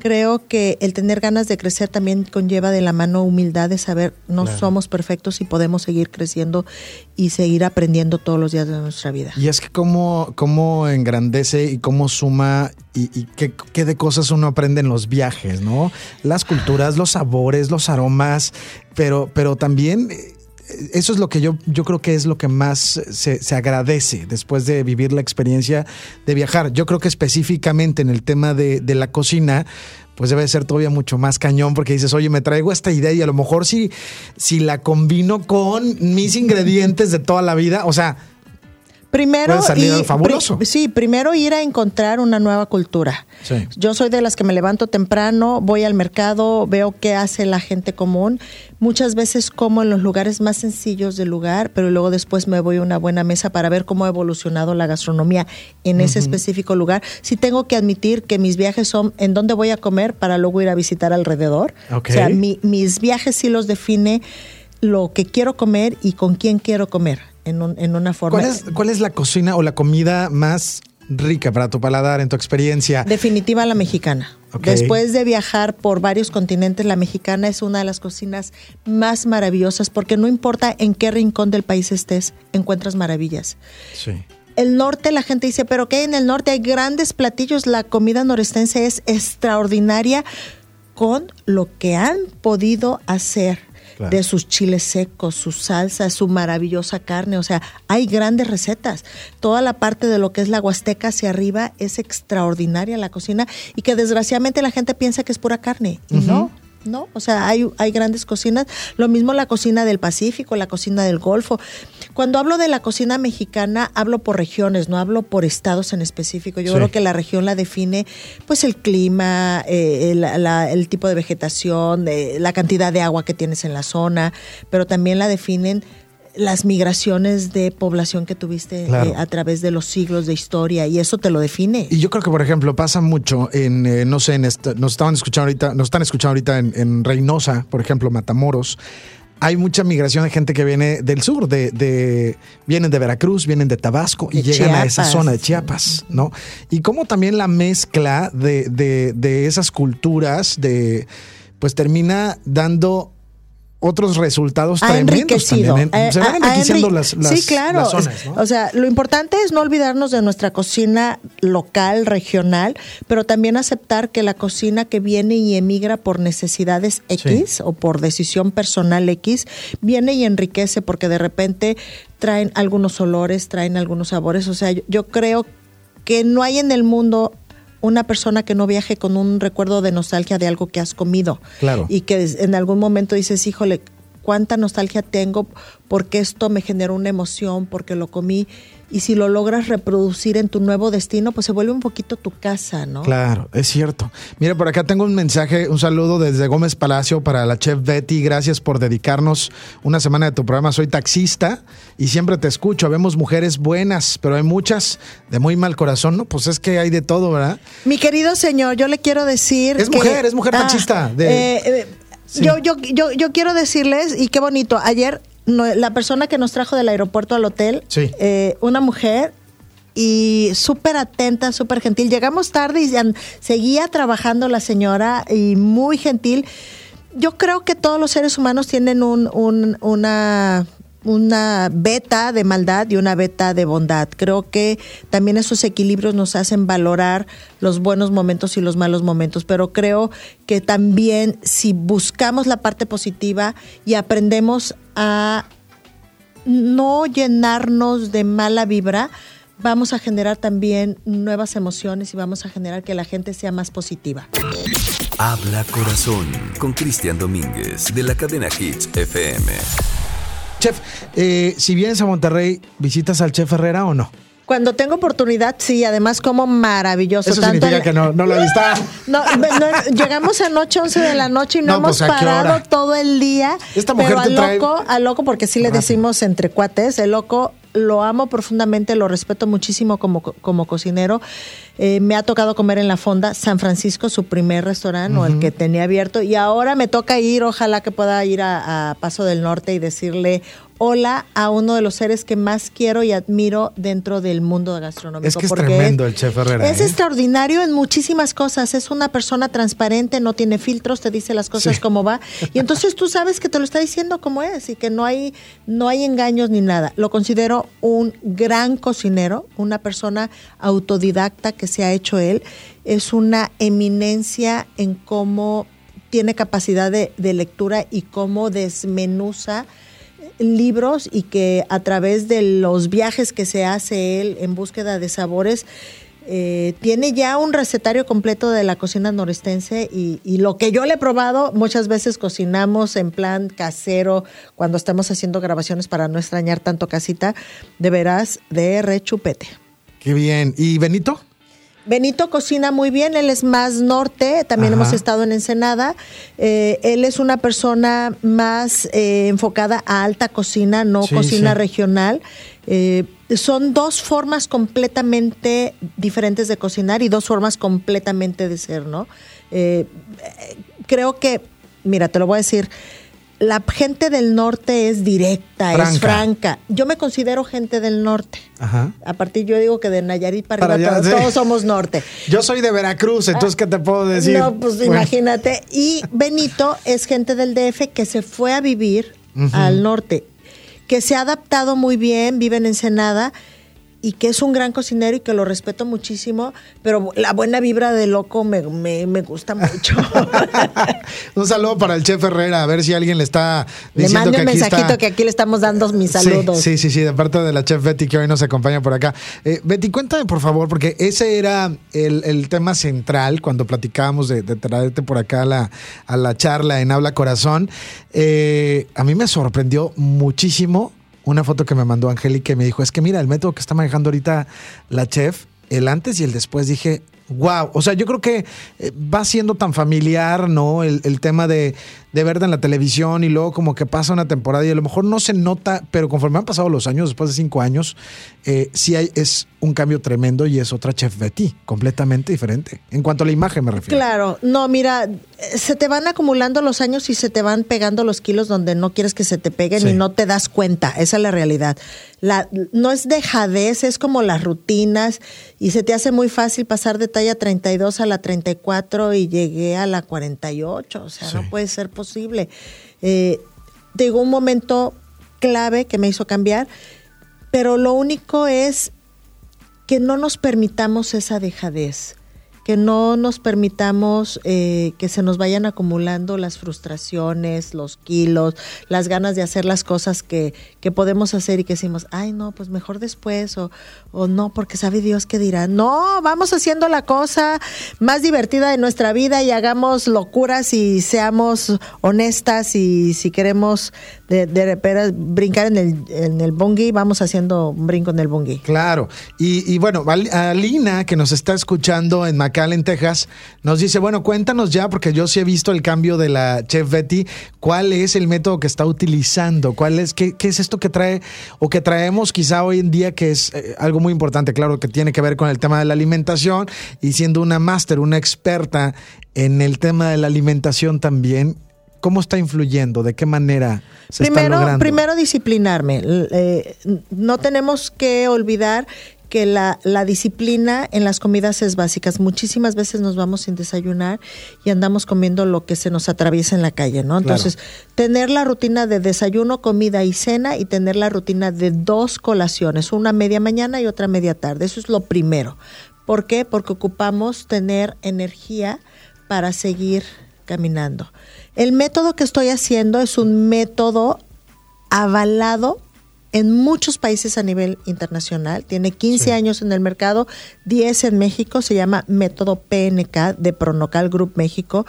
creo que el tener ganas de crecer también conlleva de la mano humildad de saber no somos perfectos y podemos seguir creciendo y seguir aprendiendo todos los días de nuestra vida. Y es que cómo, cómo engrandece y cómo suma y, y qué, qué, de cosas uno aprende en los viajes, ¿no? Las culturas, los sabores, los aromas, pero, pero también eso es lo que yo, yo creo que es lo que más se, se, agradece después de vivir la experiencia de viajar. Yo creo que específicamente en el tema de, de, la cocina, pues debe ser todavía mucho más cañón porque dices, oye, me traigo esta idea y a lo mejor si, si la combino con mis ingredientes de toda la vida, o sea, Primero, salir fabuloso. sí, primero ir a encontrar una nueva cultura. Yo soy de las que me levanto temprano, voy al mercado, veo qué hace la gente común. Muchas veces como en los lugares más sencillos del lugar, pero luego después me voy a una buena mesa para ver cómo ha evolucionado la gastronomía en ese específico lugar. Sí tengo que admitir que mis viajes son en dónde voy a comer para luego ir a visitar alrededor. O sea, mis viajes sí los define lo que quiero comer y con quién quiero comer en, en una forma. ¿Cuál es, ¿Cuál es la cocina o la comida más rica para tu paladar en tu experiencia? Definitiva la mexicana. Después de viajar por varios continentes, la mexicana es una de las cocinas más maravillosas porque no importa en qué rincón del país estés, encuentras maravillas. Sí. El norte, la gente dice, pero que en el norte hay grandes platillos, la comida norestense es extraordinaria con lo que han podido hacer de sus chiles secos, su salsa, su maravillosa carne. O sea, hay grandes recetas. Toda la parte de lo que es la Huasteca hacia arriba es extraordinaria la cocina y que desgraciadamente la gente piensa que es pura carne. Y no, ¿no? O sea, hay, hay grandes cocinas. Lo mismo la cocina del Pacífico, la cocina del Golfo. Cuando hablo de la cocina mexicana, hablo por regiones, no hablo por estados en específico. Yo creo que la región la define, pues, el clima, eh, el, tipo de vegetación, eh, la cantidad de agua que tienes en la zona, pero también la definen las migraciones de población que tuviste eh, a través de los siglos de historia y eso te lo define. Y yo creo que, por ejemplo, pasa mucho en, eh, no sé, en nos estaban escuchando ahorita, nos están escuchando ahorita en, Reynosa, por ejemplo, Matamoros. Hay mucha migración de gente que viene del sur, de, de vienen de Veracruz, vienen de Tabasco y llegan a esa zona de Chiapas, ¿no? Y como también la mezcla de, de, de esas culturas, de, pues termina dando otros resultados ha tremendos también. ¿eh? Se van enriqueciendo enri- las, las, sí, claro. las zonas, ¿no? O sea, lo importante es no olvidarnos de nuestra cocina local, regional, pero también aceptar que la cocina que viene y emigra por necesidades X o por decisión personal X, viene y enriquece porque de repente traen algunos olores, traen algunos sabores. O sea, yo, yo creo que no hay en el mundo una persona que no viaje con un recuerdo de nostalgia de algo que has comido. Claro. Y que en algún momento dices, híjole, cuánta nostalgia tengo porque esto me generó una emoción, porque lo comí. Y si lo logras reproducir en tu nuevo destino, pues se vuelve un poquito tu casa, ¿no? Claro, es cierto. Mira, por acá tengo un mensaje, un saludo desde Gómez Palacio para la chef Betty. Gracias por dedicarnos una semana de tu programa. Soy taxista y siempre te escucho. Vemos mujeres buenas, pero hay muchas de muy mal corazón, ¿no? Pues es que hay de todo, ¿verdad? Mi querido señor, yo le quiero decir. Es que- mujer, es mujer taxista, de- eh, eh, Sí. yo, yo, yo, yo quiero decirles, y qué bonito, ayer no, la persona que nos trajo del aeropuerto al hotel, Sí. eh, una mujer. Y súper atenta, súper gentil. Llegamos tarde y seguía trabajando la señora y muy gentil. Yo creo que todos los seres humanos tienen un, un- una, una beta de maldad y una beta de bondad. Creo que también esos equilibrios nos hacen valorar los buenos momentos y los malos momentos, pero creo que también si buscamos la parte positiva y aprendemos a no llenarnos de mala vibra, vamos a generar también nuevas emociones y vamos a generar que la gente sea más positiva. Habla Corazón con Cristian Domínguez de la cadena Hits FM. Chef, eh, si vienes a Monterrey, ¿visitas al chef Herrera o no? Cuando tengo oportunidad, sí, además como maravilloso. Eso tanto significa que no, no lo viste. No, no, llegamos anoche 11 de la noche y no, No, hemos pues, ¿a qué parado todo el día. Esta mujer pero al trae- loco, al loco, porque sí le decimos entre cuates, el loco lo amo profundamente, lo respeto muchísimo como, co- como cocinero. Eh, me ha tocado comer en la Fonda San Francisco, su primer restaurante, o el que tenía abierto, y ahora me toca ir, ojalá que pueda ir a, a Paso del Norte y decirle hola a uno de los seres que más quiero y admiro dentro del mundo gastronómico. Es que es tremendo el chef Herrera, Es ¿eh? extraordinario en muchísimas cosas. Es una persona transparente, no tiene filtros, te dice las cosas Sí. como va. Y entonces tú sabes que te lo está diciendo como es y que no hay, no hay engaños ni nada. Lo considero un gran cocinero, una persona autodidacta que se ha hecho él. Es una eminencia en cómo tiene capacidad de, de lectura y cómo desmenuza libros y que a través de los viajes que se hace él en búsqueda de sabores, eh, tiene ya un recetario completo de la cocina norestense y, y lo que yo le he probado, muchas veces cocinamos en plan casero cuando estamos haciendo grabaciones para no extrañar tanto casita, de veras, de rechupete. Qué bien. ¿Y Benito? Benito cocina muy bien, él es más norte, también Ajá. hemos estado en Ensenada. Eh, él es una persona más eh, enfocada a alta cocina, no Sí, cocina sí. regional. Eh, son dos formas completamente diferentes de cocinar y dos formas completamente de ser, ¿no? Eh, creo que, mira, te lo voy a decir, la gente del norte es directa, Franca. es franca. Yo me considero gente del norte. Ajá. A partir yo digo que de Nayarit para, Para arriba allá, todos, sí. todos somos norte. Yo soy de Veracruz, entonces, ¿qué te puedo decir? No, pues Bueno, imagínate. Y Benito es gente del DF que se fue a vivir al norte, que se ha adaptado muy bien, vive en Ensenada y que es un gran cocinero y que lo respeto muchísimo, pero la buena vibra de loco me, me, me gusta mucho. Un saludo para el chef Herrera, a ver si alguien le está le diciendo mando que un aquí mensajito está. que aquí le estamos dando mis Sí, saludos. Sí, sí, sí, de parte de la chef Betty que hoy nos acompaña por acá. Eh, Betty, cuéntame por favor, porque ese era el, el tema central cuando platicábamos de, de traerte por acá a la, a la charla en Habla Corazón. Eh, a mí me sorprendió muchísimo una foto que me mandó Angélica y me dijo, es que mira, el método que está manejando ahorita la chef, el antes y el después, dije, wow, o sea, yo creo que eh, va siendo tan familiar, ¿no? El tema de, de verte en la televisión y luego como que pasa una temporada y a lo mejor no se nota, pero conforme han pasado los años, después de cinco años, eh, sí hay, es un cambio tremendo y es otra chef Betty, completamente diferente. En cuanto a la imagen me refiero. Claro, no, mira, se te van acumulando los años y se te van pegando los kilos donde no quieres que se te peguen Sí. y no te das cuenta, esa es la realidad. La, no es dejadez, es como las rutinas y se te hace muy fácil pasar de talla 32 a la 34 y llegué a la 48, o sea, Sí. no puede ser posible. Eh, digo, un momento clave que me hizo cambiar, pero lo único es que no nos permitamos esa dejadez que no nos permitamos eh, que se nos vayan acumulando las frustraciones, los kilos, las ganas de hacer las cosas que, que podemos hacer y que decimos, ay no, pues mejor después o, o no, porque sabe Dios qué dirá. No, vamos haciendo la cosa más divertida de nuestra vida y hagamos locuras y seamos honestas y si queremos de, brincar en el, en el bungee, vamos haciendo un brinco en el bungee. Claro, y, bueno, Alina que nos está escuchando en en Texas, nos dice, bueno, cuéntanos ya, porque yo sí he visto el cambio de la Chef Betty, ¿cuál es el método que está utilizando? ¿Cuál es, qué, qué es esto que trae o que traemos quizá hoy en día que es eh, algo muy importante, claro, que tiene que ver con el tema de la alimentación y siendo una máster, una experta en el tema de la alimentación también, ¿Cómo está influyendo? ¿De qué manera se primero, está logrando? Primero disciplinarme. Eh, no tenemos que olvidar que la, la, disciplina en las comidas es básica. Muchísimas veces nos vamos sin desayunar y andamos comiendo lo que se nos atraviesa en la calle, ¿no? Entonces, tener la rutina de desayuno, comida y cena y tener la rutina de dos colaciones, una media mañana y otra media tarde. Eso es lo primero. ¿Por qué? Porque ocupamos tener energía para seguir caminando. El método que estoy haciendo es un método avalado en muchos países a nivel internacional. Tiene 15 años en el mercado, 10 en México. Se llama método PNK de Pronocal Group México,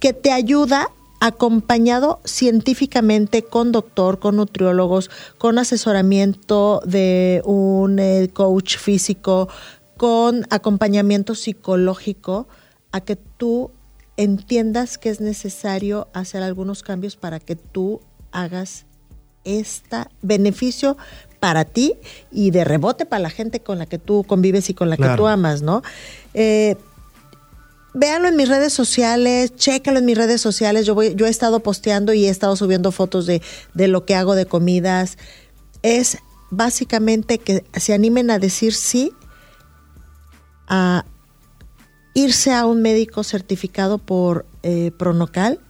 que te ayuda acompañado científicamente con doctor, con nutriólogos, con asesoramiento de un eh, coach físico, con acompañamiento psicológico, a que tú entiendas que es necesario hacer algunos cambios para que tú hagas este beneficio para ti y de rebote para la gente con la que tú convives y con la que tú amas, ¿no? Eh, véanlo en mis redes sociales, chécalo en mis redes sociales. Yo, voy, yo he estado posteando y he estado subiendo fotos de, de lo que hago de comidas. Es básicamente que se animen a decir sí a irse a un médico certificado por eh, Pronocal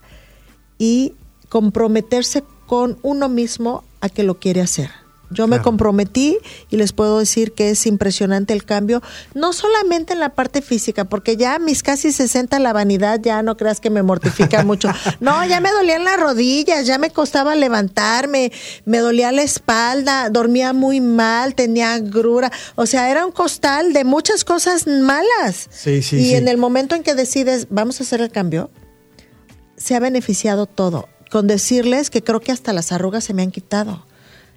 y comprometerse con uno mismo a que lo quiere hacer. Yo me comprometí y les puedo decir que es impresionante el cambio, no solamente en la parte física, porque ya mis casi 60 la vanidad ya no creas que me mortifica mucho. No, ya me dolían las rodillas, ya me costaba levantarme, me dolía la espalda, dormía muy mal, tenía grura, o sea, era un costal de muchas cosas malas. Sí, sí, y en el momento en que decides, vamos a hacer el cambio, se ha beneficiado todo con decirles que creo que hasta las arrugas se me han quitado.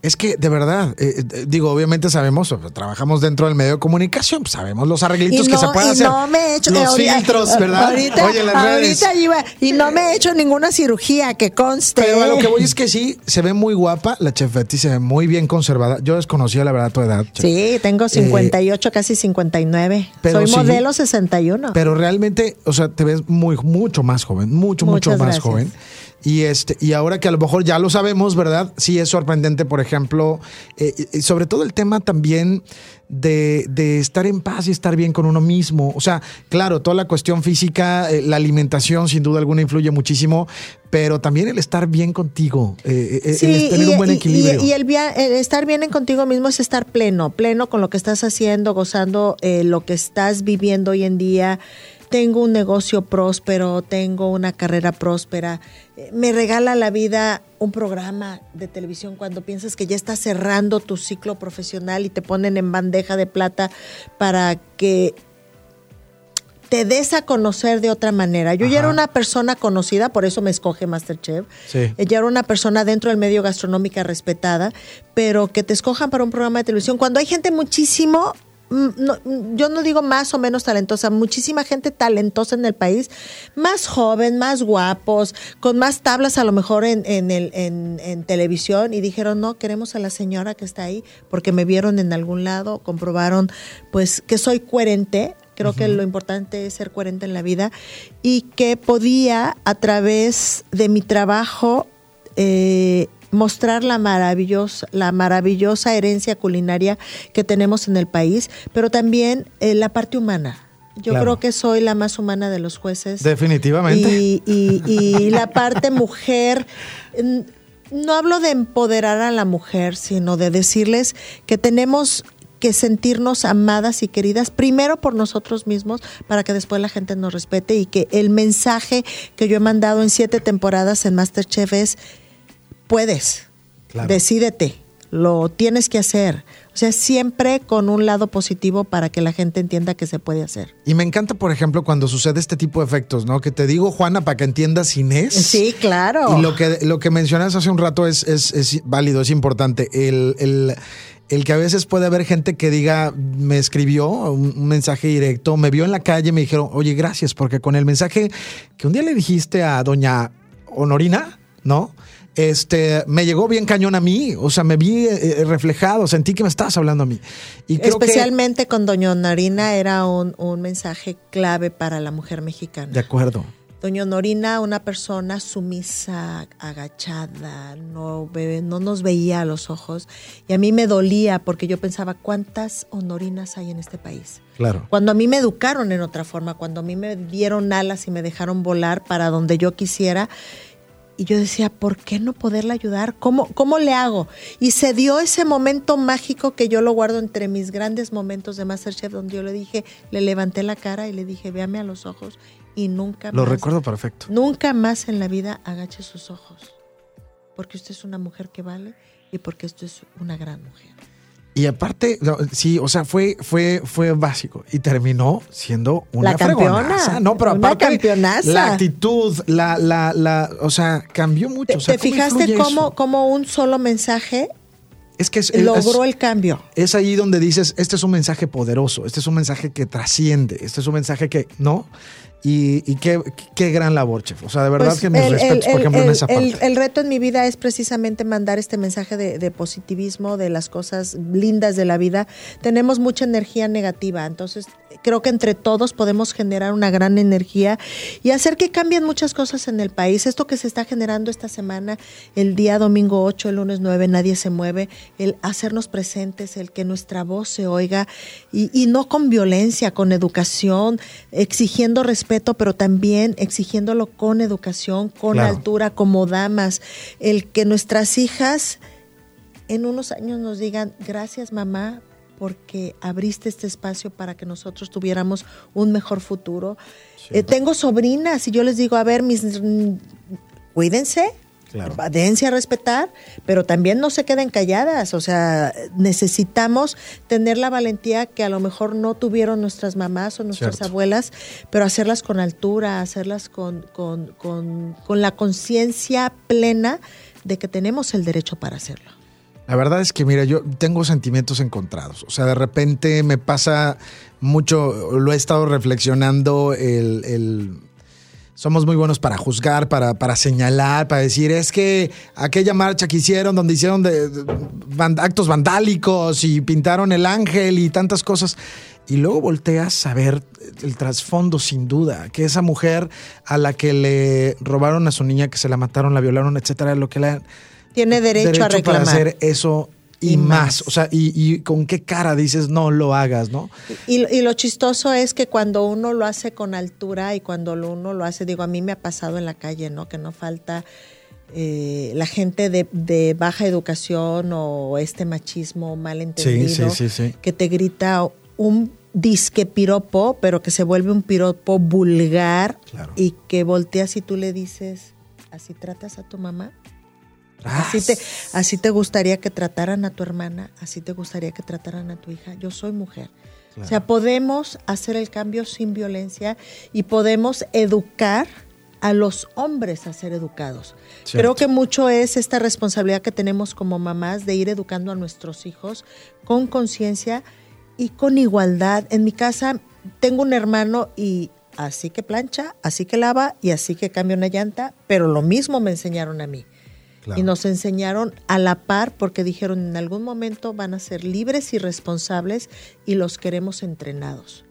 Es que, de verdad, eh, eh, digo, obviamente sabemos, trabajamos dentro del medio de comunicación, pues sabemos los arreglitos que se pueden hacer. No me he hecho, los filtros, ¿verdad? Ahorita, Oye, las ahorita Iba, y no me he hecho ninguna cirugía, que conste. Pero a lo que voy es que sí, se ve muy guapa, la chef Betty se ve muy bien conservada. Yo desconocía la verdad tu edad. Sí, tengo 58, eh, casi 59. Soy modelo 61. Pero realmente, o sea, te ves muy, mucho más joven, mucho, mucho más joven. Y, este, y ahora que a lo mejor ya lo sabemos, ¿verdad? Sí es sorprendente, por ejemplo, eh, sobre todo el tema también de, de, estar en paz y estar bien con uno mismo. O sea, claro, toda la cuestión física, eh, la alimentación sin duda alguna influye muchísimo, pero también el estar bien contigo, eh, el tener un buen equilibrio. Y, el, estar bien contigo mismo es estar pleno, pleno con lo que estás haciendo, gozando lo que estás viviendo hoy en día tengo un negocio próspero, tengo una carrera próspera, eh, me regala la vida un programa de televisión cuando piensas que ya estás cerrando tu ciclo profesional y te ponen en bandeja de plata para que te des a conocer de otra manera. Yo ya era una persona conocida, por eso me escoge Masterchef. Sí. Ya era una persona dentro del medio gastronómica respetada, pero que te escojan para un programa de televisión. Cuando hay gente muchísimo Mm, mm, yo no digo más o menos talentosa, muchísima gente talentosa en el país, más joven, más guapos, con más tablas a lo mejor en, en, el, en, televisión y dijeron, no, queremos a la señora que está ahí porque me vieron en algún lado, comprobaron pues que soy coherente, creo que lo importante es ser coherente en la vida y que podía a través de mi trabajo eh, mostrar la maravillosa, la maravillosa herencia culinaria que tenemos en el país, pero también eh, la parte humana. Yo creo que soy la más humana de los jueces. Definitivamente. Y, y, y la parte mujer no hablo de empoderar a la mujer, sino de decirles que tenemos que sentirnos amadas y queridas primero por nosotros mismos para que después la gente nos respete y que el mensaje que yo he mandado en siete temporadas en Masterchef es puedes, decídete, lo tienes que hacer. O sea, siempre con un lado positivo para que la gente entienda que se puede hacer. Y me encanta, por ejemplo, cuando sucede este tipo de efectos, ¿no? Que te digo, Juana, para que entiendas Inés. Sí, claro. Y lo que, lo que mencionas hace un rato es, es, válido, es importante. El, el, el, que a veces puede haber gente que diga, me escribió un, mensaje directo, me vio en la calle, me dijeron, oye, gracias, porque con el mensaje que un día le dijiste a doña Honorina, ¿no? Este, me llegó bien cañón a mí, o sea, me vi eh, reflejado, sentí que me estabas hablando a mí. Y Especialmente con Doña Norina era un, mensaje clave para la mujer mexicana. De acuerdo. Doña Norina, una persona sumisa, agachada, no, no nos veía a los ojos. Y a mí me dolía porque yo pensaba, ¿cuántas honorinas hay en este país? Claro. Cuando a mí me educaron en otra forma, cuando a mí me dieron alas y me dejaron volar para donde yo quisiera, y yo decía, ¿por qué no poderla ayudar? ¿Cómo, ¿Cómo le hago? Y se dio ese momento mágico que yo lo guardo entre mis grandes momentos de Masterchef, donde yo le dije, le levanté la cara y le dije, véame a los ojos y nunca lo más. Lo recuerdo perfecto. Nunca más en la vida agache sus ojos. Porque usted es una mujer que vale y porque usted es una gran mujer. Y aparte, sí, o sea, fue, fue, fue básico. Y terminó siendo una la campeona. No, pero una aparte, la actitud, la, la, la, o sea, cambió mucho. ¿Te, fijaste cómo, cómo, un solo mensaje es que logró el cambio? Es ahí donde dices, este es un mensaje poderoso, este es un mensaje que trasciende, este es un mensaje que, ¿no? Y, qué, qué, gran labor, chef. O sea, de verdad pues que mis respetos, por ejemplo, en esa parte. El, reto en mi vida es precisamente mandar este mensaje de, positivismo, de las cosas lindas de la vida. Tenemos mucha energía negativa, entonces creo que entre todos podemos generar una gran energía y hacer que cambien muchas cosas en el país. Esto que se está generando esta semana, el día domingo 8, el lunes 9, nadie se mueve, el hacernos presentes, el que nuestra voz se oiga y, y no con violencia, con educación, exigiendo respeto pero también exigiéndolo con educación, con altura, como damas. El que nuestras hijas en unos años nos digan, gracias mamá, porque abriste este espacio para que nosotros tuviéramos un mejor futuro. Eh, tengo sobrinas y yo les digo, a ver, mis, mm, cuídense, Claro. Dense a respetar, pero también no se queden calladas. O sea, necesitamos tener la valentía que a lo mejor no tuvieron nuestras mamás o nuestras abuelas, pero hacerlas con altura, hacerlas con, con, con, con la conciencia plena de que tenemos el derecho para hacerlo. La verdad es que, mira, yo tengo sentimientos encontrados. O sea, de repente me pasa mucho, lo he estado reflexionando, el somos muy buenos para juzgar, para, para señalar, para decir, es que aquella marcha que hicieron donde hicieron de, actos vandálicos y pintaron el ángel y tantas cosas. Y luego volteas a ver el trasfondo sin duda, que esa mujer a la que le robaron a su niña, que se la mataron, la violaron, etcétera, lo que le tiene derecho, a reclamar. para hacer eso y, más. O sea, y, con qué cara dices no lo hagas, ¿no? Y, lo chistoso es que cuando uno lo hace con altura y cuando uno lo hace, digo, a mí me ha pasado en la calle, ¿no? Que no falta eh, la gente de, baja educación o este machismo mal entendido que te grita un disque piropo, pero que se vuelve un piropo vulgar y que volteas y tú le dices, ¿así tratas a tu mamá? Así te, así te gustaría que trataran a tu hermana, así te gustaría que trataran a tu hija. Yo soy mujer. O sea, podemos hacer el cambio sin violencia y podemos educar a los hombres a ser educados. Creo que mucho es esta responsabilidad que tenemos como mamás de ir educando a nuestros hijos con conciencia y con igualdad. En mi casa tengo un hermano y así que plancha, así que lava y así que cambia una llanta, pero lo mismo me enseñaron a mí. Y nos enseñaron a la par porque dijeron en algún momento van a ser libres y responsables y los queremos entrenados.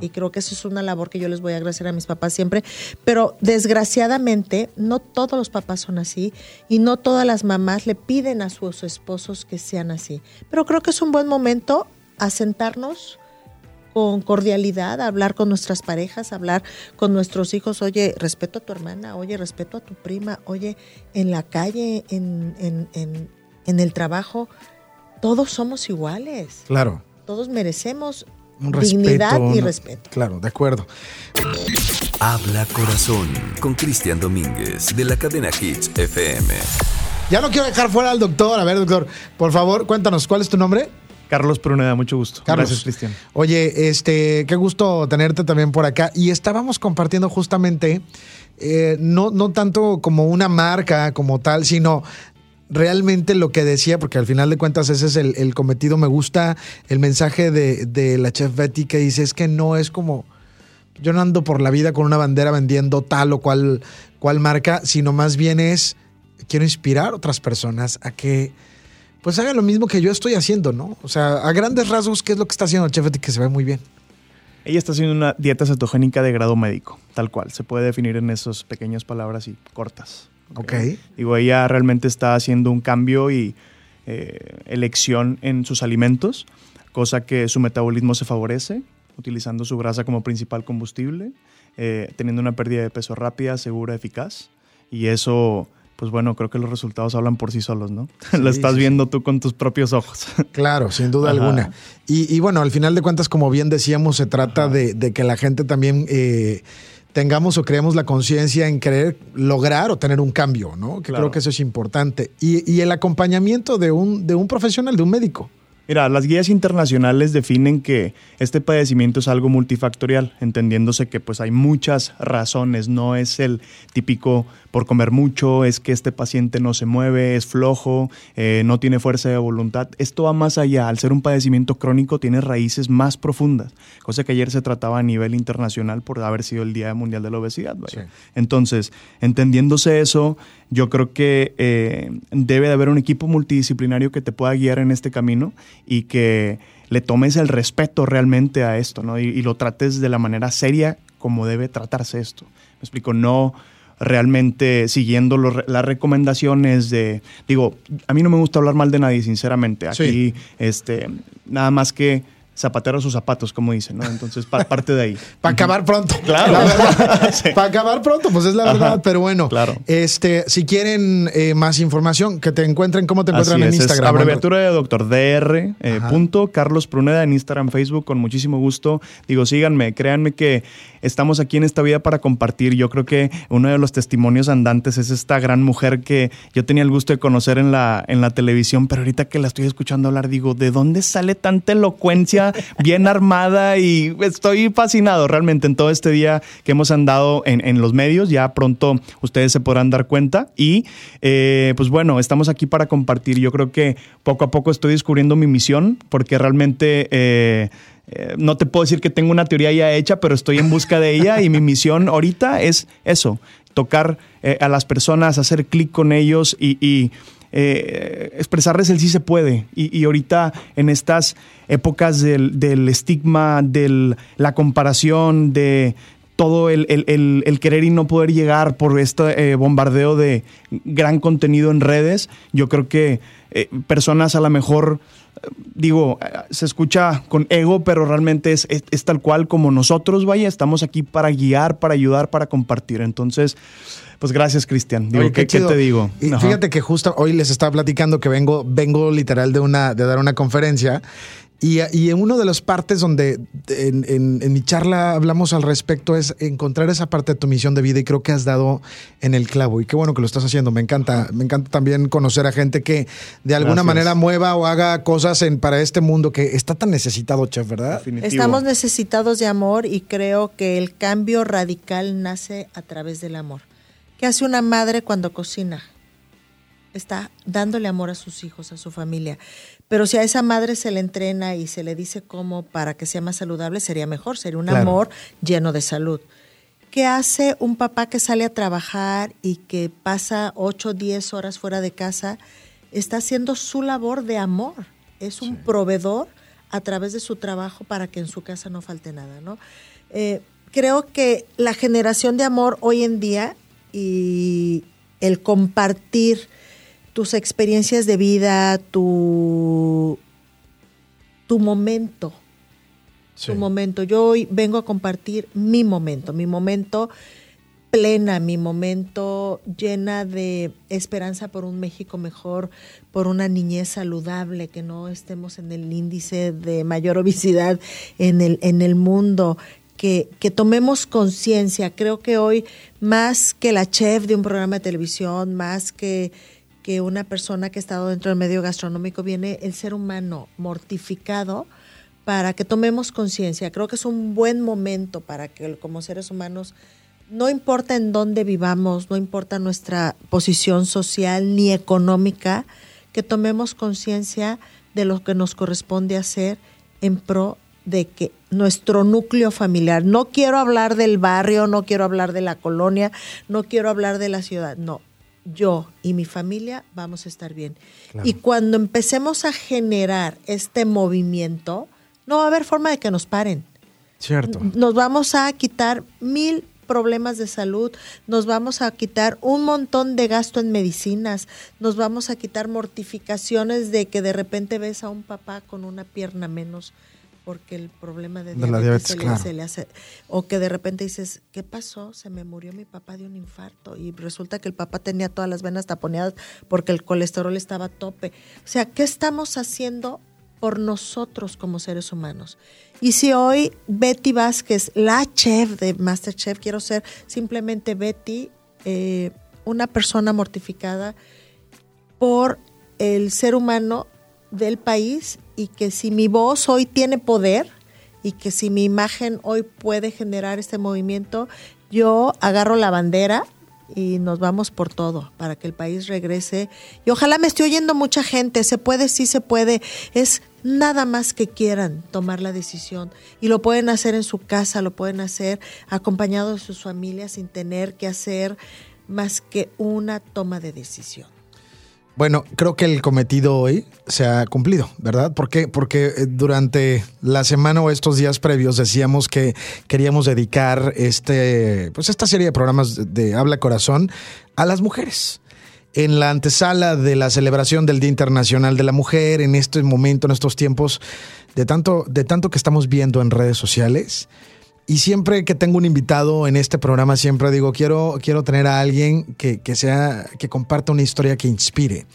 Y creo que eso es una labor que yo les voy a agradecer a mis papás siempre. Pero desgraciadamente, no todos los papás son así y no todas las mamás le piden a sus esposos que sean así. Pero creo que es un buen momento a sentarnos con cordialidad, hablar con nuestras parejas, hablar con nuestros hijos, oye, respeto a tu hermana, oye, respeto a tu prima, oye, en la calle, en, en, en, en el trabajo, todos somos iguales. Claro. Todos merecemos dignidad y respeto. Claro, de acuerdo. Habla Corazón con Cristian Domínguez de la cadena Hits FM. Ya no quiero dejar fuera al doctor. A ver, doctor, por favor, cuéntanos, ¿cuál es tu nombre? Carlos Pruneda, mucho gusto. Gracias, Cristian. Oye, este, qué gusto tenerte también por acá. Y estábamos compartiendo justamente, eh, no, no tanto como una marca como tal, sino realmente lo que decía, porque al final de cuentas ese es el, cometido. Me gusta el mensaje de, de, la chef Betty que dice, es que no es como, yo no ando por la vida con una bandera vendiendo tal o cual, cual marca, sino más bien es, quiero inspirar a otras personas a que pues haga lo mismo que yo estoy haciendo, ¿no? O sea, a grandes rasgos, ¿qué es lo que está haciendo el chef que se ve muy bien? Ella está haciendo una dieta cetogénica de grado médico, tal cual. Se puede definir en esas pequeñas palabras y cortas. Ok. Digo, ella realmente está haciendo un cambio y eh, elección en sus alimentos, cosa que su metabolismo se favorece, utilizando su grasa como principal combustible, eh, teniendo una pérdida de peso rápida, segura, eficaz. Y eso pues bueno, creo que los resultados hablan por sí solos, ¿no? Lo estás viendo tú con tus propios ojos. Claro, sin duda alguna. Y, bueno, al final de cuentas, como bien decíamos, se trata de, que la gente también eh, tengamos o creemos la conciencia en querer lograr o tener un cambio, ¿no? Que creo que eso es importante. Y, y, el acompañamiento de un, de un profesional, de un médico. Mira, las guías internacionales definen que este padecimiento es algo multifactorial, entendiéndose que pues hay muchas razones, no es el típico por comer mucho, es que este paciente no se mueve, es flojo, eh, no tiene fuerza de voluntad. Esto va más allá, al ser un padecimiento crónico tiene raíces más profundas, cosa que ayer se trataba a nivel internacional por haber sido el Día Mundial de la Obesidad. Entonces, entendiéndose eso, yo creo que eh, debe de haber un equipo multidisciplinario que te pueda guiar en este camino y que le tomes el respeto realmente a esto, ¿no? Y, lo trates de la manera seria como debe tratarse esto. Me explico, no realmente siguiendo las recomendaciones de, digo, a mí no me gusta hablar mal de nadie, sinceramente. Aquí, este, nada más que zapatero sus zapatos, como dicen, ¿no? Entonces, parte de ahí. Para acabar pronto. Claro. Para acabar pronto, pues es la verdad. Pero bueno, claro. este, si quieren eh, más información, que te encuentren, ¿cómo te encuentran en Instagram? Es abreviatura de doctor DR, eh, punto, Carlos Pruneda en Instagram, Facebook, con muchísimo gusto. Digo, síganme, créanme que estamos aquí en esta vida para compartir. Yo creo que uno de los testimonios andantes es esta gran mujer que yo tenía el gusto de conocer en la, en la televisión, pero ahorita que la estoy escuchando hablar, digo, ¿de dónde sale tanta elocuencia bien armada? Y estoy fascinado realmente en todo este día que hemos andado en, en los medios. Ya pronto ustedes se podrán dar cuenta. Y eh, pues bueno, estamos aquí para compartir. Yo creo que poco a poco estoy descubriendo mi misión porque realmente... Eh, eh, no te puedo decir que tengo una teoría ya hecha, pero estoy en busca de ella y mi misión ahorita es eso, tocar eh, a las personas, hacer clic con ellos y, eh, expresarles el sí se puede. Y, ahorita en estas épocas del, estigma, de la comparación, de todo el, querer y no poder llegar por este bombardeo de gran contenido en redes, yo creo que personas a lo mejor digo, se escucha con ego, pero realmente es, es, tal cual como nosotros, vaya, estamos aquí para guiar, para ayudar, para compartir. Entonces, pues gracias, Cristian. Digo, ¿qué, te digo? Y fíjate que justo hoy les estaba platicando que vengo, vengo literal de una, de dar una conferencia y, en una de las partes donde en, mi charla hablamos al respecto es encontrar esa parte de tu misión de vida y creo que has dado en el clavo. Y qué bueno que lo estás haciendo. Me encanta, me encanta también conocer a gente que de alguna manera mueva o haga cosas en, para este mundo que está tan necesitado, chef, ¿verdad? Estamos necesitados de amor y creo que el cambio radical nace a través del amor. ¿Qué hace una madre cuando cocina? Está dándole amor a sus hijos, a su familia. Pero si a esa madre se le entrena y se le dice cómo para que sea más saludable, sería mejor, sería un amor lleno de salud. ¿Qué hace un papá que sale a trabajar y que pasa 8 o 10 horas fuera de casa? Está haciendo su labor de amor. Es un proveedor a través de su trabajo para que en su casa no falte nada, ¿no? Eh, creo que la generación de amor hoy en día y el compartir tus experiencias de vida, tu, tu momento su momento. Yo hoy vengo a compartir mi momento, mi momento plena, mi momento llena de esperanza por un México mejor, por una niñez saludable, que no estemos en el índice de mayor obesidad en el, en el mundo, que, que tomemos conciencia. Creo que hoy, más que la chef de un programa de televisión, más que, que una persona que ha estado dentro del medio gastronómico, viene el ser humano mortificado para que tomemos conciencia. Creo que es un buen momento para que como seres humanos no importa en dónde vivamos, no importa nuestra posición social ni económica, que tomemos conciencia de lo que nos corresponde hacer en pro de que nuestro núcleo familiar, no quiero hablar del barrio, no quiero hablar de la colonia, no quiero hablar de la ciudad, no, yo y mi familia vamos a estar bien. Y cuando empecemos a generar este movimiento, no va a haber forma de que nos paren. Cierto. Nos vamos a quitar mil problemas de salud, nos vamos a quitar un montón de gasto en medicinas, nos vamos a quitar mortificaciones de que de repente ves a un papá con una pierna menos porque el problema de, diabetes, se, le, hace o que de repente dices qué pasó se me murió mi papá de un infarto y resulta que el papá tenía todas las venas taponeadas porque el colesterol estaba a tope. O sea qué estamos haciendo por nosotros como seres humanos. Y si hoy Betty Vázquez, la chef de Masterchef, quiero ser simplemente Betty, eh, una persona mortificada por el ser humano del país y que si mi voz hoy tiene poder y que si mi imagen hoy puede generar este movimiento, yo agarro la bandera y nos vamos por todo para que el país regrese. Y ojalá me esté oyendo mucha gente, se puede, sí se puede. Es nada más que quieran tomar la decisión y lo pueden hacer en su casa, lo pueden hacer acompañado de sus familias sin tener que hacer más que una toma de decisión. Bueno, creo que el cometido hoy se ha cumplido, ¿verdad? Porque eh, durante la semana o estos días previos decíamos que queríamos dedicar este, pues esta serie de programas de Habla Corazón a las mujeres en la antesala de la celebración del Día Internacional de la Mujer, en este momento, en estos tiempos, de tanto, de tanto que estamos viendo en redes sociales. Y siempre que tengo un invitado en este programa, siempre digo, quiero, quiero tener a alguien que, que sea, que comparta una historia que inspire.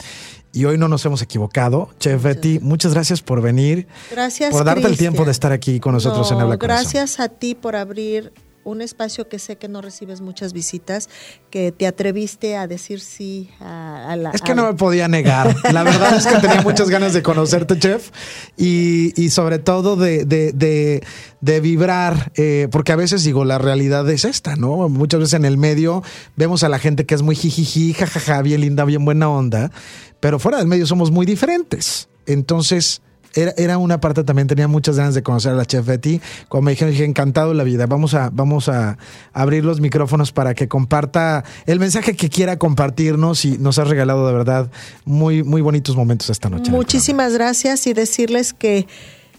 Y hoy no nos hemos equivocado. Chef Betty, muchas gracias por venir. Gracias. Por darte el tiempo de estar aquí con nosotros en Habla Corazón. Gracias a ti por abrir un espacio que sé que no recibes muchas visitas, que te atreviste a decir sí a, la... Es que no me podía negar. La verdad es que tenía muchas ganas de conocerte, chef, y, sobre todo de, de, vibrar, eh, porque a veces digo, la realidad es esta, ¿no? Muchas veces en el medio vemos a la gente que es muy jijiji, jajaja, bien linda, bien buena onda, pero fuera del medio somos muy diferentes. Entonces, era, una parte también, tenía muchas ganas de conocer a la chef Betty. Cuando me dijeron, dije, encantado la vida, vamos a, vamos a abrir los micrófonos para que comparta el mensaje que quiera compartirnos y nos ha regalado de verdad muy, muy bonitos momentos esta noche. Muchísimas gracias y decirles que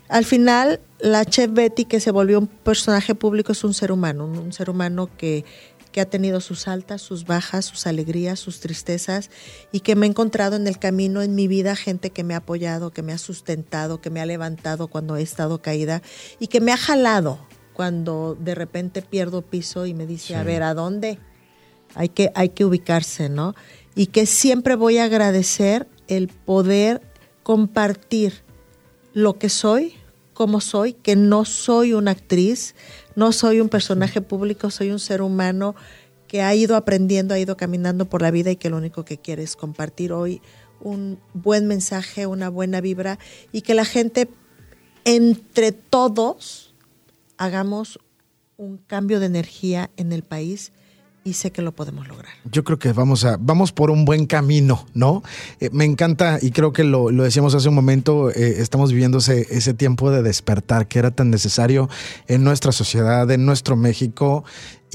al final la chef Betty que se volvió un personaje público es un ser humano, un ser humano que que ha tenido sus altas, sus bajas, sus alegrías, sus tristezas y que me he encontrado en el camino en mi vida gente que me ha apoyado, que me ha sustentado, que me ha levantado cuando he estado caída y que me ha jalado cuando de repente pierdo piso y me dice, a ver, ¿a dónde? Hay que, hay que ubicarse, ¿no? Y que siempre voy a agradecer el poder compartir lo que soy, como soy, que no soy una actriz, no soy un personaje público, soy un ser humano que ha ido aprendiendo, ha ido caminando por la vida y que lo único que quiere es compartir hoy un buen mensaje, una buena vibra y que la gente entre todos hagamos un cambio de energía en el país y sé que lo podemos lograr. Yo creo que vamos a vamos por un buen camino, ¿no? Eh, me encanta y creo que lo, decíamos hace un momento, eh, estamos viviendo ese, ese, tiempo de despertar que era tan necesario en nuestra sociedad, en nuestro México.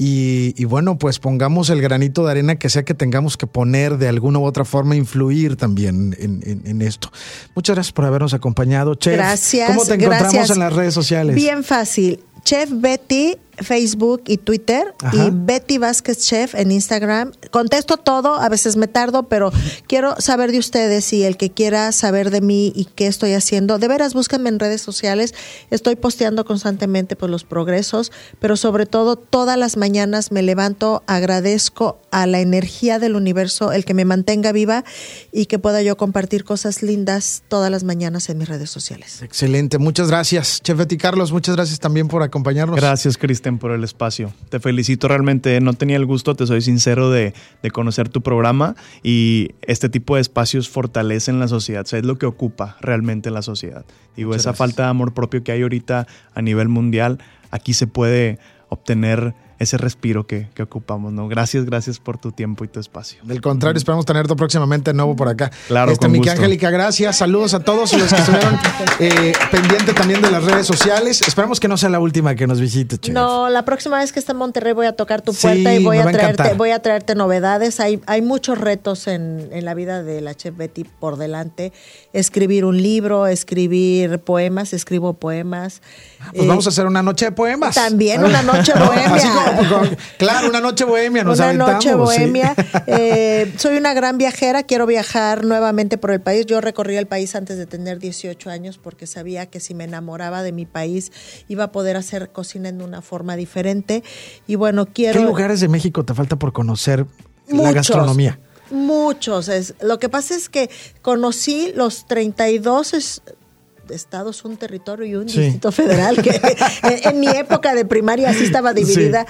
Y, bueno, pues pongamos el granito de arena que sea que tengamos que poner de alguna u otra forma, influir también en, esto. Muchas gracias por habernos acompañado, Chef. Gracias. ¿Cómo te encontramos en las redes sociales? Bien fácil. Chef Betty Facebook y Twitter y Betty Vázquez Chef en Instagram. Contesto todo, a veces me tardo, pero quiero saber de ustedes y el que quiera saber de mí y qué estoy haciendo, de veras búsquenme en redes sociales. Estoy posteando constantemente pues, los progresos, pero sobre todo todas las mañanas me levanto, agradezco a la energía del universo el que me mantenga viva y que pueda yo compartir cosas lindas todas las mañanas en mis redes sociales. Excelente, muchas gracias. Chef Betty Carlos, muchas gracias también por acompañarnos. Gracias, Por el espacio. Te felicito realmente. No tenía el gusto, te soy sincero, de, conocer tu programa y este tipo de espacios fortalecen la sociedad. O sea, es lo que ocupa realmente la sociedad. Digo, esa falta de amor propio que hay ahorita a nivel mundial, aquí se puede obtener ese respiro que, ocupamos, ¿no? Gracias, gracias por tu tiempo y tu espacio. Del contrario, esperamos tenerte próximamente de nuevo por acá. Claro, este, Miki Angélica, gracias. Saludos a todos los que estuvieron eh, pendientes también de las redes sociales. Esperamos que no sea la última que nos visite, No, la próxima vez que esté en Monterrey voy a tocar tu puerta y voy a, traerte, voy a traerte novedades. Hay, hay muchos retos en, en la vida de la chef Betty por delante. Escribir un libro, escribir poemas, escribo poemas. Pues vamos a hacer una noche de poemas. También una noche bohemia. Claro, una noche bohemia. Nos una noche bohemia. Eh, soy una gran viajera, quiero viajar nuevamente por el país. Yo recorrí el país antes de tener 18 años porque sabía que si me enamoraba de mi país iba a poder hacer cocina en una forma diferente. Y bueno, quiero... ¿Qué lugares de México te falta por conocer la gastronomía? Muchos. Es, lo que pasa es que conocí los 32 estados, un territorio y un distrito federal, que en, mi época de primaria así estaba dividida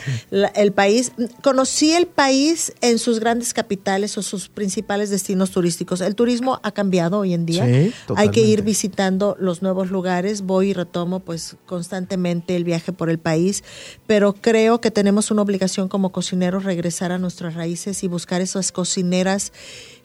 el país. Conocí el país en sus grandes capitales o sus principales destinos turísticos. El turismo ha cambiado hoy en día. Hay que ir visitando los nuevos lugares. Voy y retomo pues constantemente el viaje por el país, pero creo que tenemos una obligación como cocineros regresar a nuestras raíces y buscar esas cocineras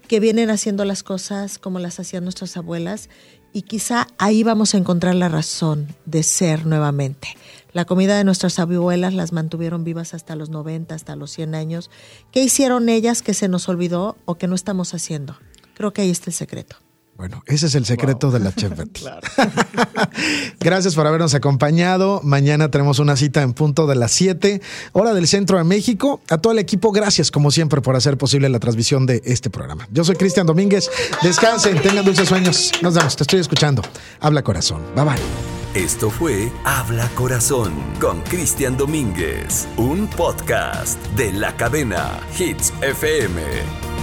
que vienen haciendo las cosas como las hacían nuestras abuelas y quizá ahí vamos a encontrar la razón de ser nuevamente. La comida de nuestras abuelas las mantuvieron vivas hasta los 90, hasta los 100 años. ¿Qué hicieron ellas que se nos olvidó o que no estamos haciendo? Creo que ahí está el secreto. Bueno, ese es el secreto de la Chef Gracias por habernos acompañado. Mañana tenemos una cita en punto de las 7, hora del centro de México. A todo el equipo, gracias como siempre por hacer posible la transmisión de este programa. Yo soy Cristian Domínguez. Descansen, tengan dulces sueños. Nos vemos, te estoy escuchando. Habla corazón. Bye bye. Esto fue Habla Corazón con Cristian Domínguez, un podcast de la cadena Hits FM.